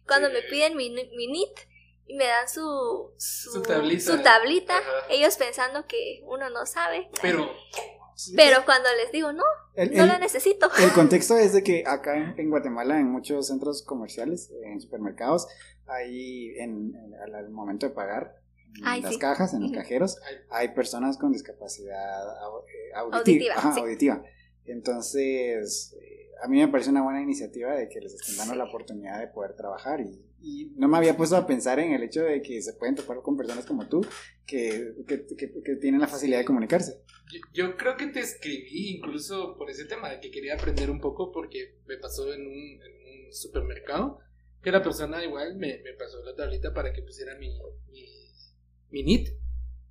Cuando me piden mi, mi NIT y me dan su, su, tablita, ellos pensando que uno no sabe. Pero... Pero cuando les digo, no, no la necesito. El contexto es de que acá en, Guatemala, en muchos centros comerciales, en supermercados, ahí en, al, momento de pagar, en las cajas, en los cajeros, hay personas con discapacidad eh, auditiva. auditiva. Entonces, a mí me parece una buena iniciativa de que les estén dando la oportunidad de poder trabajar y, no me había puesto a pensar en el hecho de que se pueden topar con personas como tú que, tienen la facilidad de comunicarse. Yo, creo que te escribí incluso por ese tema de que quería aprender un poco porque me pasó en un, supermercado que la persona igual me, pasó la tablita para que pusiera mi, mi, mi NIT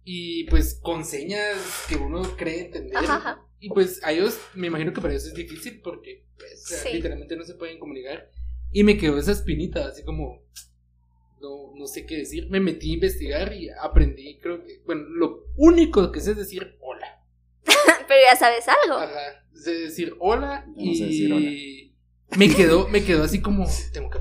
y pues con señas que uno cree entender. Ajá, ajá. Y pues a ellos, me imagino que para ellos es difícil porque pues, o sea, Sí. literalmente no se pueden comunicar. Y me quedó esa espinita, así como, no, no sé qué decir. Me metí a investigar y aprendí, creo que, bueno, lo único que sé es decir hola. Pero ya sabes algo. Ajá, sé decir hola Yo no y sé decir hola. me quedó, me quedó así como, tengo que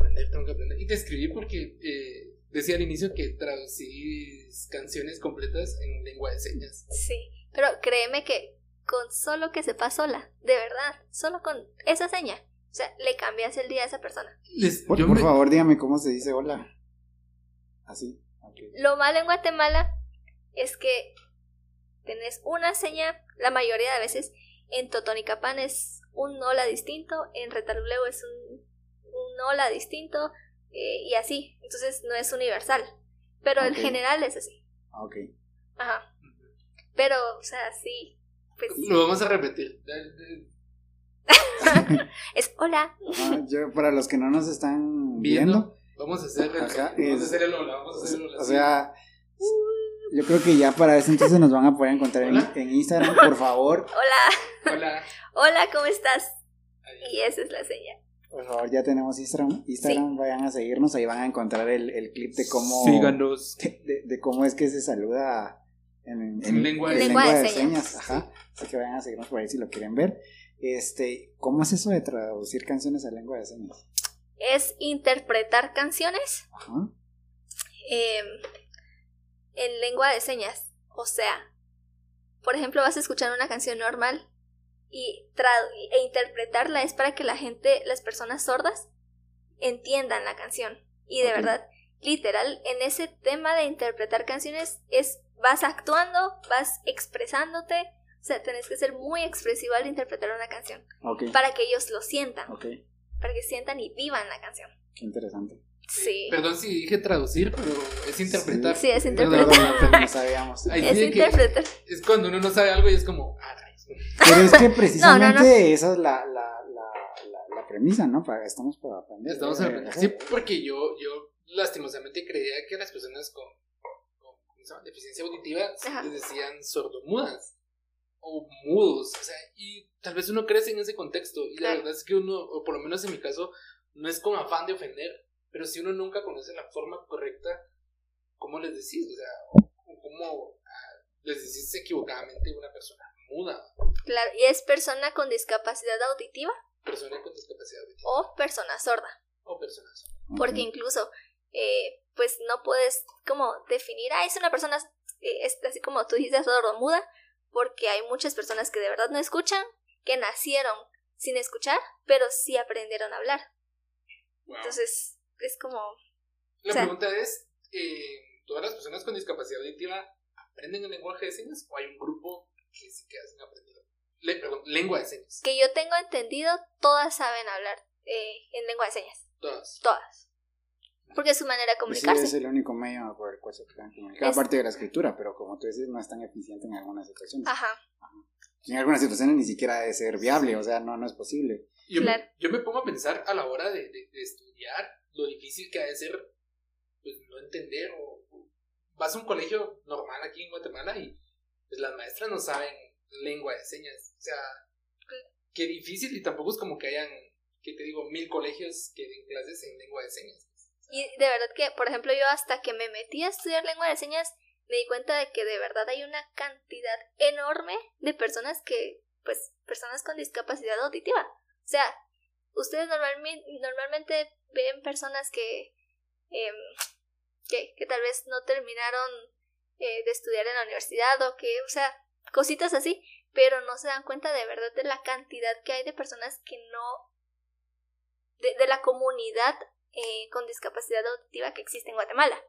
te escribí porque eh, decía al inicio que traducí canciones completas en lengua de señas. Sí. Pero créeme que con solo que sepas sola, de verdad, solo con esa seña, o sea, le cambias el día a esa persona. Les- Por, yo por me- favor, dígame cómo se dice hola. Así. ok. Lo malo en Guatemala es que tenés una seña, la mayoría de veces, en Totonicapán es un hola distinto, en Retaluleu es un, un hola distinto, eh, y así. Entonces no es universal. Pero en Ok. general es así. Ah, Ok. Ajá. Pero, o sea, sí. Pues Lo vamos a repetir. es hola. Ah, yo, para los que no nos están Viendo. viendo, Vamos a hacer el, vamos es- a hacer el hola, vamos a hacer el hola. o sí. sea, yo creo que ya para ese entonces nos van a poder encontrar en, en Instagram, por favor. Hola. hola. Hola, ¿cómo estás? Y esa es la seña. Por favor, ya tenemos Instagram. Instagram, vayan a seguirnos, ahí van a encontrar el, el clip de cómo, Síganos. de, de- de cómo es que se saluda en, En lengua de Lengua de señas. señas. Ajá. Así que vayan a seguirnos por ahí si lo quieren ver. Este, ¿cómo es eso de traducir canciones a lengua de señas? Es interpretar canciones Ajá. eh, en lengua de señas. O sea, por ejemplo, vas a escuchar una canción normal y e interpretarla es para que la gente, las personas sordas, entiendan la canción. Y de verdad, literal, en ese tema de interpretar canciones es vas actuando, vas expresándote, o sea, tenés que ser muy expresivo al interpretar una canción Ok. para que ellos lo sientan, Ok. para que sientan y vivan la canción. Qué interesante. Sí. Perdón si dije traducir, pero es interpretar. Sí, es Perdón, interpretar. Perdón, no sabíamos. Ahí Es sí que- interpretar. Es cuando uno no sabe algo y es como, ah. Pero es que precisamente No, no, esa es la, la, la, la, la premisa, ¿no? Para, estamos para aprender. Estamos Eh, aprendiendo. ajá. Sí, porque yo, yo lastimosamente creía que las personas con, deficiencia auditiva Ajá. les decían sordomudas o mudos. O sea, y tal vez uno crece en ese contexto. Y la verdad es que uno, o por lo menos en mi caso, no es con afán de ofender, pero si uno nunca conoce la forma correcta, ¿cómo les decís? O sea, o cómo ah, les decís equivocadamente a una persona muda, Claro, y es persona con discapacidad auditiva persona con discapacidad auditiva o persona sorda. o personas. Ok. Porque incluso, eh, pues no puedes como definir, ah, es una persona, eh, es así como tú dices, sordomuda, porque hay muchas personas que de verdad no escuchan, que nacieron sin escuchar, pero sí aprendieron a hablar. Wow. Entonces, es como, La O sea- pregunta es, eh, ¿todas las personas con discapacidad auditiva aprenden el lenguaje de señas o hay un grupo que sí que hacen aprender le- perdón, lengua de señas? que yo tengo entendido, todas saben hablar eh, en lengua de señas, Todas. todas. Porque es su manera de Pues sí, comunicarse. es el único medio por el cual se pueden comunicar. Es- Aparte de la escritura, pero como tú dices, no es tan eficiente en algunas situaciones. Ajá, En algunas situaciones ni siquiera debe ser viable, o sea, no, no es posible. Yo, Claro. me, yo me pongo a pensar a la hora de, de- de estudiar lo difícil que ha de ser pues, no entender o, o- vas a un colegio normal aquí en Guatemala y pues, las maestras no saben lengua de señas. O sea, qué difícil y tampoco es como que hayan, que te digo, mil colegios que den clases en lengua de señas. Y de verdad que, por ejemplo, yo hasta que me metí a estudiar lengua de señas, me di cuenta de que de verdad hay una cantidad enorme de personas que, pues, personas con discapacidad auditiva. O sea, ustedes normalmente, normalmente ven personas que, em, que, que tal vez no terminaron eh, de estudiar en la universidad o que, o sea, cositas así, pero no se dan cuenta de verdad de la cantidad que hay de personas que no, de, de la comunidad eh, con discapacidad auditiva que existe en Guatemala.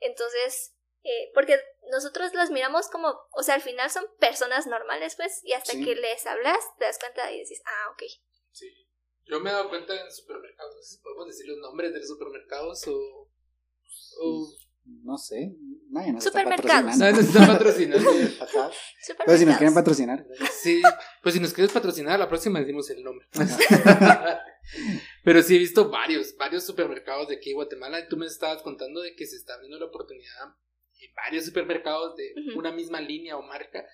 Entonces, eh, porque nosotros los miramos como, o sea, al final son personas normales, pues, y hasta Sí. que les hablas, te das cuenta y dices, ah, ok. Sí. Yo me he dado cuenta en supermercados, no sé si podemos decir los nombres de los supermercados o... o... No sé, nadie nos Supermercados. está patrocinando. Nos están patrocinando. Ajá. Supermercados. Pero si nos quieren patrocinar. Sí, pues si nos quieres patrocinar, la próxima decimos el nombre. Pero sí he visto varios, varios supermercados de aquí en Guatemala. Tú me estabas contando de que se está abriendo la oportunidad en varios supermercados de una misma línea o marca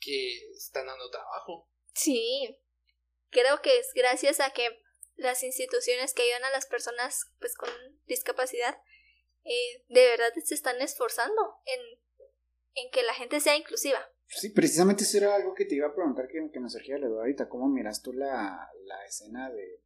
que están dando trabajo. Sí, creo que es gracias a que las instituciones que ayudan a las personas pues con discapacidad eh, de verdad se están esforzando en, en que la gente sea inclusiva. Sí, precisamente eso era algo que te iba a preguntar que, que me surgía de la duda ahorita. ¿Cómo miras tú la, la escena de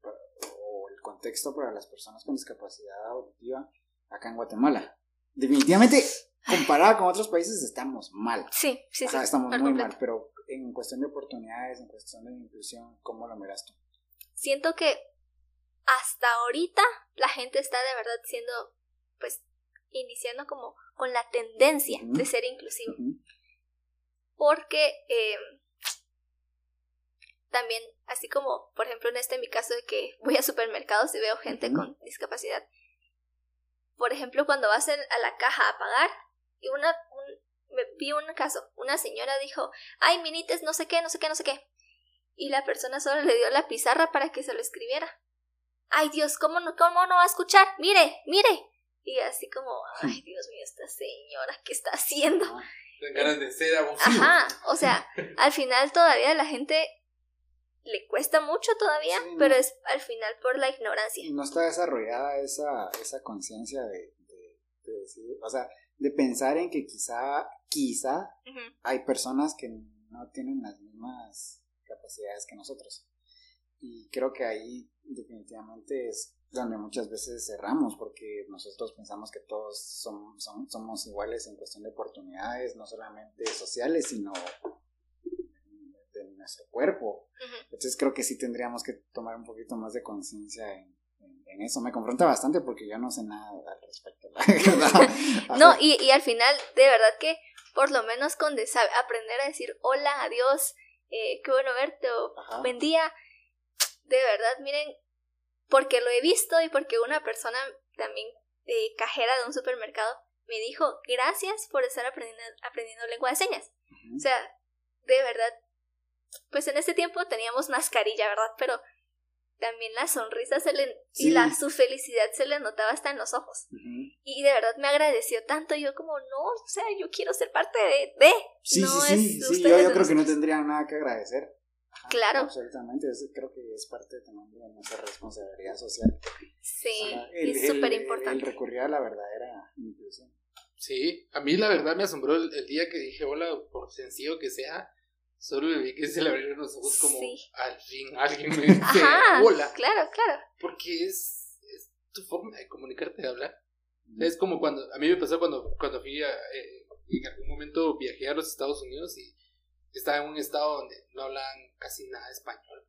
o el contexto para las personas con discapacidad auditiva acá en Guatemala? Definitivamente, comparada con otros países, estamos mal. Sí, sí, O sí. sea, estamos muy completo. mal, pero en cuestión de oportunidades, en cuestión de inclusión, ¿cómo lo miras tú? Siento que hasta ahorita la gente está de verdad siendo pues iniciando como con la tendencia de ser inclusivo. Porque eh, también, así como por ejemplo en este mi caso de que voy a supermercados y veo gente con discapacidad, por ejemplo cuando vas en- a la caja a pagar y una un- me vi un caso, una señora dijo, ay minites no sé qué, no sé qué, no sé qué, y la persona solo le dio la pizarra para que se lo escribiera. Ay Dios, ¿cómo no, cómo no va a escuchar? Mire, mire. Y así como, ay Dios mío, esta señora, ¿qué está haciendo? Tengo ganas de ser abusivo. Ajá, o sea, al final todavía la gente le cuesta mucho todavía, Sí, no. pero es al final por la ignorancia. no está desarrollada esa, esa conciencia de, de, de decir, o sea, de pensar en que quizá, quizá hay personas que no tienen las mismas capacidades que nosotros. Y creo que ahí definitivamente es donde muchas veces cerramos, porque nosotros pensamos que todos son, son- somos iguales en cuestión de oportunidades, no solamente sociales, sino de nuestro cuerpo. Entonces creo que sí tendríamos que tomar un poquito más de conciencia en, en- en eso. Me confronta bastante porque yo no sé nada al respecto. No, y, y al final, de verdad que por lo menos con de aprender a decir hola, adiós, eh, qué bueno verte o buen día, de verdad, miren, porque lo he visto y porque una persona también eh, cajera de un supermercado me dijo gracias por estar aprendiendo, aprendiendo lengua de señas. O sea, de verdad, pues en ese tiempo teníamos mascarilla, ¿verdad? Pero también la sonrisa se le, y la, su felicidad se le notaba hasta en los ojos. Y de verdad me agradeció tanto. Yo como, no, o sea, yo quiero ser parte de... de. Sí, no sí, sí, es sí, yo, creo que no tendrían nada que agradecer. Ajá, Claro. Absolutamente, eso creo que es parte también de nuestra responsabilidad social. Sí, el- es súper el- El importante. recurrir a la verdadera inclusión. Sí, a mí la verdad me asombró el, el día que dije hola, por sencillo que sea, solo le vi que se le abrieron los ojos como Sí. al fin alguien me dice Ajá, hola, claro, claro. porque es, es tu forma de comunicarte, de hablar. Es como cuando, a mí me pasó cuando, cuando fui a, eh, en algún momento viajé a los Estados Unidos y estaba en un estado donde no hablaban casi nada de español.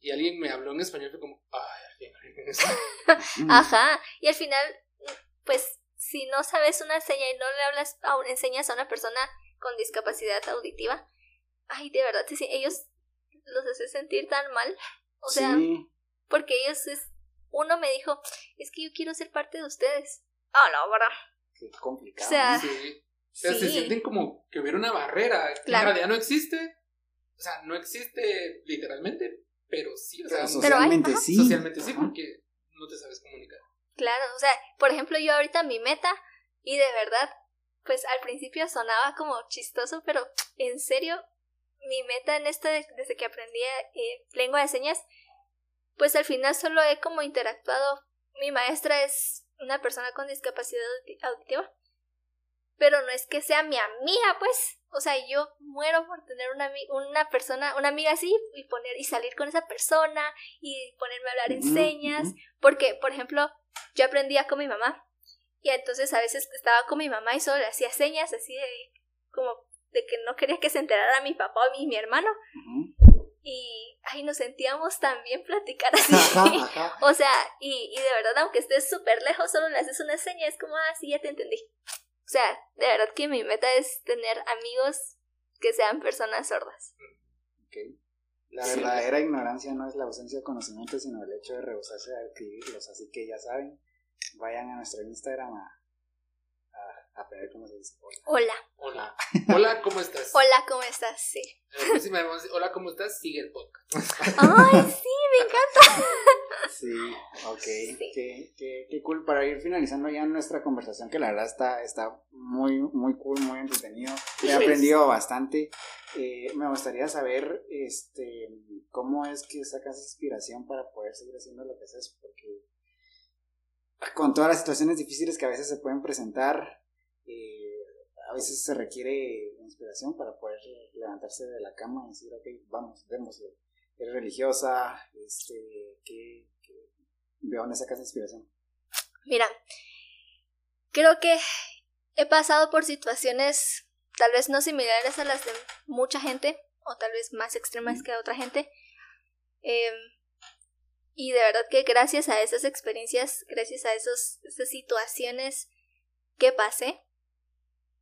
Y alguien me habló en español y fue como, ay, al fin alguien en español. Mm. Ajá. Y al final, pues, si no sabes una seña y no le hablas, a, enseñas a una persona con discapacidad auditiva, ay, de verdad, sí, sí, ellos los hace sentir tan mal. O sea, Sí, porque ellos es... Uno me dijo, es que yo quiero ser parte de ustedes. Ah, no, ¿verdad? qué complicado. O sea, ¿no? Sí. O sea, se sienten como que hubiera una barrera que Claro. en realidad no existe. O sea, no existe literalmente, pero sí, o sea, Pero Pero hay, socialmente sí. socialmente sí, porque no te sabes comunicar. Claro, o sea, por ejemplo, yo ahorita mi meta, y de verdad, pues al principio sonaba como chistoso, pero en serio, mi meta en esto, de- desde que aprendí eh, lengua de señas, pues al final solo he como interactuado. Mi maestra es una persona con discapacidad audi- auditiva, pero no es que sea mi amiga, pues. O sea, yo muero por tener una, una persona, una amiga así y poner y salir con esa persona y ponerme a hablar en señas. Porque, por ejemplo, yo aprendía con mi mamá. Y entonces a veces estaba con mi mamá y solo le hacía señas así de como de que no quería que se enterara mi papá y mi hermano. Ujú. Y ay, nos sentíamos tan bien platicar así. Ajá, ajá. o sea, y, y de verdad, aunque estés súper lejos, solo le haces una seña, es como, ah, sí, ya te entendí. O sea, de verdad que mi meta es tener amigos que sean personas sordas. La verdadera ignorancia no es la ausencia de conocimiento, sino el hecho de rehusarse a adquirirlos. Así que ya saben, vayan a nuestro Instagram a, a, aprender cómo se dice. Hola. Hola. Hola. Hola, ¿cómo estás? Hola, ¿cómo estás? Sí. La próxima vamos a decir, hola, ¿cómo estás? Sigue el podcast. Ay, sí, me encanta. Sí, ok. Qué, qué, qué, cool para ir finalizando ya nuestra conversación, que la verdad está, está muy, muy cool, muy entretenido. He aprendido bastante. Eh, me gustaría saber este, cómo es que sacas inspiración para poder seguir haciendo lo que haces, porque con todas las situaciones difíciles que a veces se pueden presentar, eh, a veces se requiere inspiración para poder levantarse de la cama y decir, ok, vamos, démosle. ¿Eres religiosa? Este, ¿qué, ¿De dónde sacas inspiración? Mira, creo que he pasado por situaciones tal vez no similares a las de mucha gente, o tal vez más extremas que otra gente. Em, y de verdad que gracias a esas experiencias, gracias a esos, esas situaciones que pasé,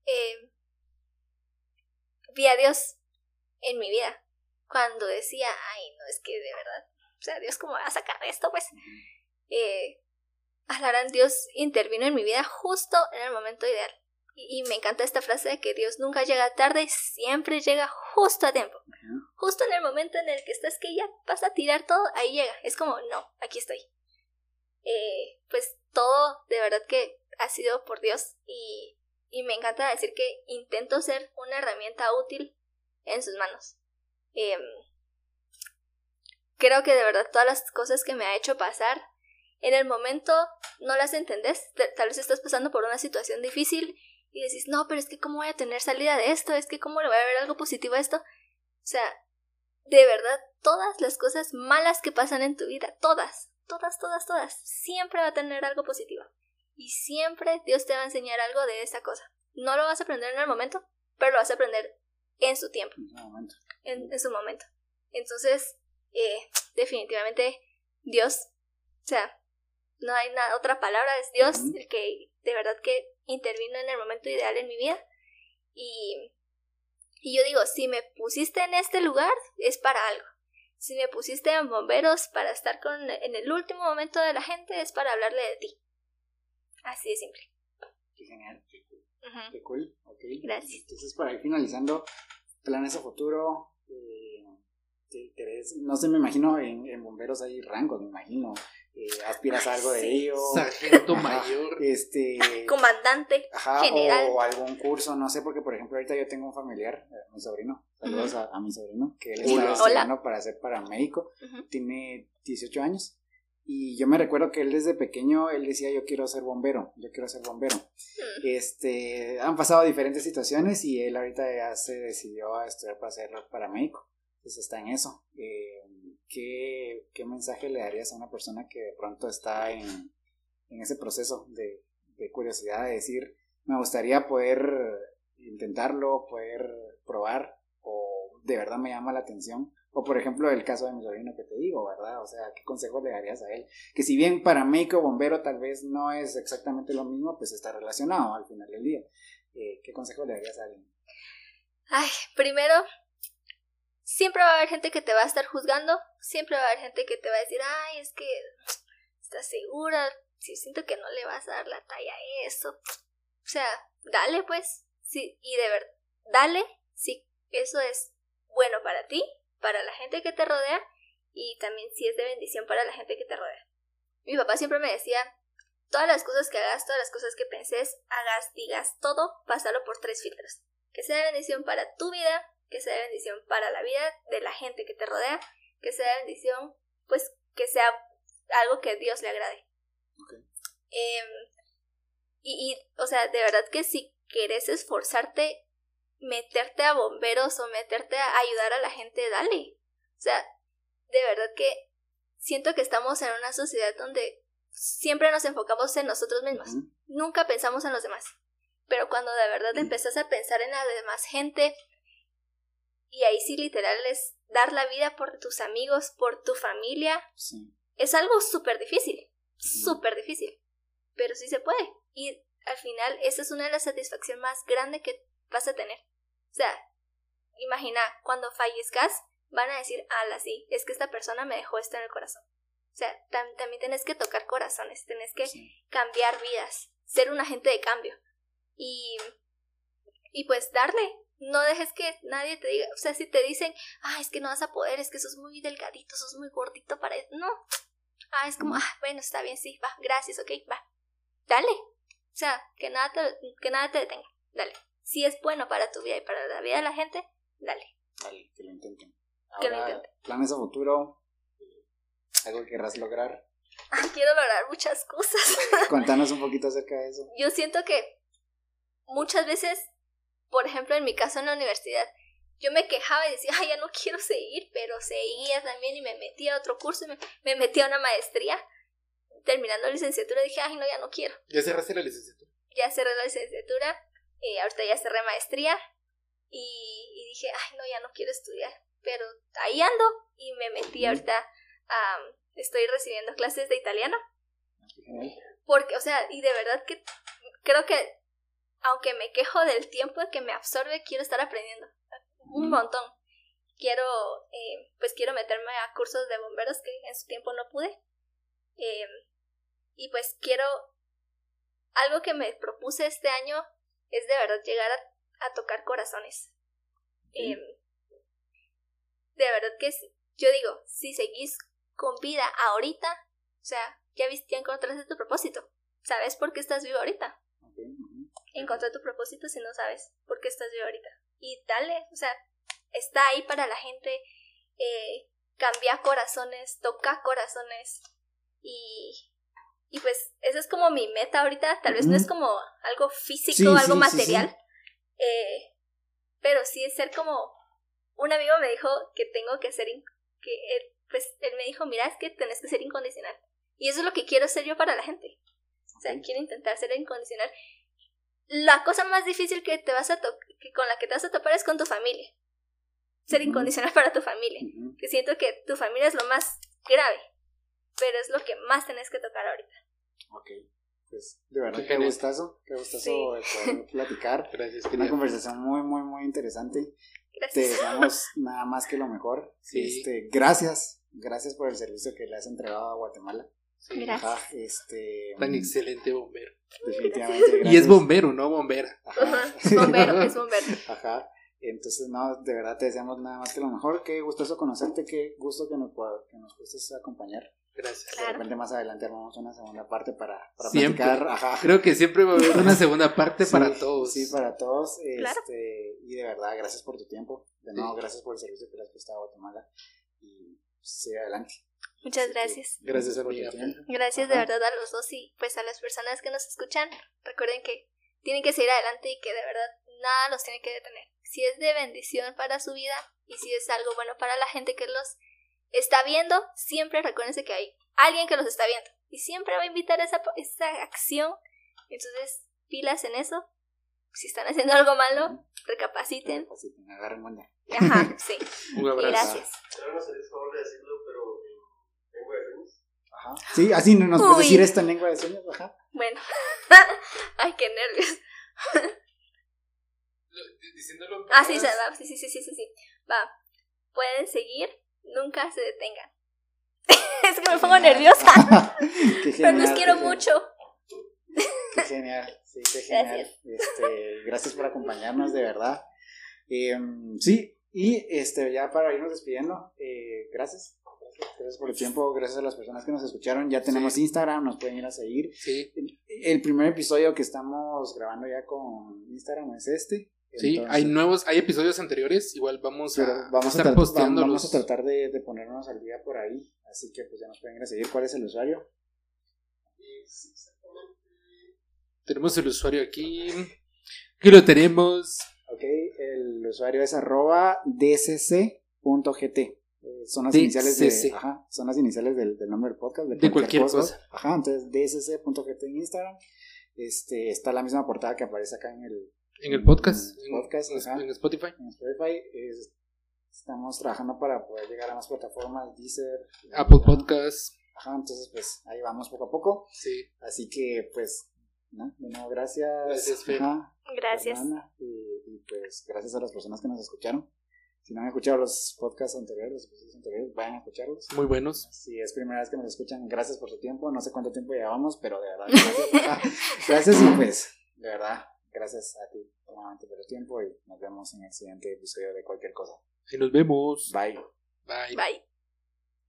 em, vi a Dios en mi vida. Cuando decía, ay, no, es que de verdad, o sea, Dios, ¿cómo va a sacar esto? Pues eh, Dios intervino en mi vida justo en el momento ideal. Y, me encanta esta frase de que Dios nunca llega tarde, siempre llega justo a tiempo. Justo en el momento en el que estás que ya vas a tirar todo, ahí llega. Es como, no, aquí estoy. Eh, pues todo de verdad que ha sido por Dios y, y me encanta decir que intento ser una herramienta útil en sus manos. Em, creo que de verdad todas las cosas que me ha hecho pasar en el momento no las entendés, tal vez estás pasando por una situación difícil y decís, no, pero es que cómo voy a tener salida de esto, es que cómo le voy a ver algo positivo a esto. O sea, de verdad, todas las cosas malas que pasan en tu vida, todas, todas, todas, todas, siempre va a tener algo positivo. Y siempre Dios te va a enseñar algo de esa cosa. No lo vas a aprender en el momento, pero lo vas a aprender en su tiempo. En, su momento. Entonces, eh, definitivamente, Dios, o sea, no hay nada, otra palabra, es Dios el que de verdad que intervino en el momento ideal en mi vida. Y, y yo digo, si me pusiste en este lugar, es para algo. Si me pusiste en bomberos para estar con, en el último momento de la gente, es para hablarle de ti. Así de simple. Qué genial, qué cool. Gracias. Entonces, para ir finalizando, planes a futuro, eh, no sé, me imagino en, en bomberos hay rangos, me imagino eh, aspiras a algo de ello. Sargento mayor. Este. Comandante. general. O algún curso, no sé, porque por ejemplo ahorita yo tengo un familiar, eh, mi sobrino, saludos a, mi sobrino, que él está estudiando para ser paramédico, tiene 18 años. Y yo me recuerdo que él desde pequeño, él decía, yo quiero ser bombero, yo quiero ser bombero. Mm. Este, han pasado diferentes situaciones y él ahorita ya se decidió a estudiar para ser paramédico. Entonces está en eso. Eh, ¿qué, ¿qué, mensaje le darías a una persona que de pronto está en, en ese proceso de, de, curiosidad, de decir, me gustaría poder intentarlo, poder probar, o de verdad me llama la atención? O por ejemplo el caso de mi sobrino que te digo, ¿verdad? O sea, ¿qué consejo le darías a él? Que si bien para médico bombero tal vez no es exactamente lo mismo, pues está relacionado al final del día. Eh, ¿Qué consejo le darías a alguien? Ay, primero, siempre va a haber gente que te va a estar juzgando, siempre va a haber gente que te va a decir, ay, es que estás segura, si siento que no le vas a dar la talla a eso. O sea, dale pues, sí, y de verdad, dale si eso es bueno para ti, para la gente que te rodea y también si es de bendición para la gente que te rodea. Mi papá siempre me decía, todas las cosas que hagas, todas las cosas que penses, hagas, digas, todo, pásalo por tres filtros. Que sea de bendición para tu vida, que sea bendición para la vida de la gente que te rodea, que sea bendición, pues que sea algo que a Dios le agrade. Em, y, y, o sea, de verdad que si quieres esforzarte, meterte a bomberos o meterte a ayudar a la gente, dale. O sea, de verdad que siento que estamos en una sociedad donde siempre nos enfocamos en nosotros mismos. Nunca pensamos en los demás. Pero cuando de verdad empezás a pensar en la demás gente, y ahí sí literal es dar la vida por tus amigos, por tu familia. Es algo súper difícil, súper difícil, pero sí se puede. Y al final esa es una de las satisfacciones más grandes que vas a tener. O sea, imagina, cuando fallezcas, van a decir, ala, sí, es que esta persona me dejó esto en el corazón. O sea, también tenés que tocar corazones, tenés que cambiar vidas, ser un agente de cambio. Y, y pues darle, No dejes que nadie te diga, o sea, si te dicen, ah, es que no vas a poder, es que sos muy delgadito, sos muy gordito para eso. No. Ah, es como, ah, bueno, está bien, sí, va, gracias, ok, va. Dale. O sea, que nada te, que nada te detenga. Dale. Si es bueno para tu vida y para la vida de la gente, dale. Dale, que lo intenten. Que lo intenten. planes a futuro, algo que querrás lograr. Ah, quiero lograr muchas cosas. Contanos un poquito acerca de eso. Yo siento que muchas veces, por ejemplo, en mi caso en la universidad, yo me quejaba y decía, ay, ya no quiero seguir, pero seguía también y me metí a otro curso y me, me metí a una maestría. Terminando licenciatura dije, ay, no, ya no quiero. ¿Ya cerraste la licenciatura? Ya cerré la licenciatura, eh, ahorita ya cerré maestría y, y dije, ay, no, ya no quiero estudiar. Pero ahí ando y me metí ahorita, estoy recibiendo clases de italiano. Porque, o sea, y de verdad que creo que, aunque me quejo del tiempo que me absorbe, quiero estar aprendiendo un montón. Quiero, eh, pues quiero meterme a cursos de bomberos que en su tiempo no pude. Eh, y pues quiero, algo que me propuse este año es de verdad llegar a, a tocar corazones. Sí. Eh, de verdad que es- yo digo, si seguís con vida ahorita, o sea, ya viste, ya encontraste tu propósito. ¿Sabes por qué estás vivo ahorita? Ok, ujú. Encontrar tu propósito si no sabes por qué estás vivo ahorita. Y dale, o sea, está ahí para la gente. Eh, cambia corazones, toca corazones. Y, y pues esa es como mi meta ahorita. Tal vez no es como algo físico, Sí, algo sí, sí, material. Eh, pero sí es ser como... Un amigo me dijo que tengo que ser... que él, pues él me dijo, mira, es que tenés que ser incondicional. Y eso es lo que quiero ser yo para la gente. O sea, quiero intentar ser incondicional. La cosa más difícil que te vas a to- que con la que te vas a topar es con tu familia. Ser incondicional para tu familia. Que siento que tu familia es lo más grave. Pero es lo que más tenés que tocar ahorita. Ok. Pues de verdad, Qué gustazo, qué gustazo Sí. el poder platicar. Gracias, Una conversación muy, muy, muy interesante. Te Gracias. deseamos nada más que lo mejor. Sí. Este, gracias, gracias por el servicio que le has entregado a Guatemala. Sí, Gracias. Ajá, este, Tan excelente bombero. definitivamente. Y es gracias. bombero, no bombera. Ajá. Bombero, es bombero. Ajá. Entonces, no, de verdad te deseamos nada más que lo mejor. Qué gustoso conocerte, qué gusto que nos, pueda- que nos puedes acompañar. Gracias. Claro. De repente más adelante armamos una segunda parte para, para Siempre. platicar. Ajá. Creo que siempre va a haber una segunda parte Sí, para todos. Sí, para todos. Claro. Este, y de verdad, gracias por tu tiempo. De nuevo, Sí. gracias por el servicio que le has prestado a Guatemala. Y sigue adelante. Muchas gracias. Gracias, por tu amiga. tiempo. Gracias de verdad a los dos y pues a las personas que nos escuchan. Recuerden que tienen que seguir adelante y que de verdad nada los tiene que detener. Si es de bendición para su vida y si es algo bueno para la gente que los está viendo, siempre recuérdense que hay alguien que los está viendo y siempre va a invitar a esa, esa acción. Entonces, pilas en eso. Si están haciendo algo malo, recapaciten. Que agarren. Ajá, sí. Un Y abrazo. gracias. Pero no hacer el favor de decirlo, pero en lengua de señas. Ajá. Sí, así no nos puedes Uy. decir esto en lengua de señas. Ajá. Bueno. Ay, qué nervios. Diciéndolo. Ah, sí, va. Sí, sí, sí, sí, sí, sí. Va. Pueden seguir, nunca se detengan. es que me pongo nerviosa. Qué Pero los quiero qué mucho. Qué genial, sí, qué genial. Este, gracias por acompañarnos, de verdad. Eh, sí, y este, ya para irnos despidiendo, eh, gracias. gracias. Gracias por el tiempo, gracias a las personas que nos escucharon. Ya tenemos Sí. Instagram, nos pueden ir a seguir. Sí, El primer episodio que estamos grabando ya con Instagram es este. Sí. Entonces, Hay nuevos, hay episodios anteriores. Igual vamos a vamos, a estar posteándolos. vamos a tratar de, de ponernos al día por ahí. Así que pues ya nos pueden ir a seguir. ¿Cuál es el usuario? Es exactamente. Tenemos el usuario aquí. Aquí lo tenemos. Ok, el usuario es arroba dcc.gt. Eh, Son las DCC. iniciales de, ajá, son las iniciales del, del nombre del podcast. De cualquier cosa. Ajá, entonces dcc.gt en Instagram. Este, está la misma portada que aparece acá en el, En el podcast. En el podcast, en, ajá. en Spotify. en Spotify. Es- estamos trabajando para poder llegar a más plataformas, Deezer. Apple ajá, Podcast. Ajá, entonces pues ahí vamos poco a poco. Sí. Así que pues, ¿no? De nuevo, gracias. Gracias, Fer. Ajá, Gracias. Fernanda, y, y, pues gracias a las personas que nos escucharon. Si no han escuchado los podcasts anteriores, los episodios anteriores, vayan a escucharlos. Muy buenos. Si es primera vez que nos escuchan, gracias por su tiempo. No sé cuánto tiempo llevamos, pero de verdad, gracias. Gracias y pues, de verdad, gracias a ti nuevamente por el tiempo y nos vemos. vemos en el siguiente episodio de cualquier cosa. Y nos vemos. Bye. Bye. Bye.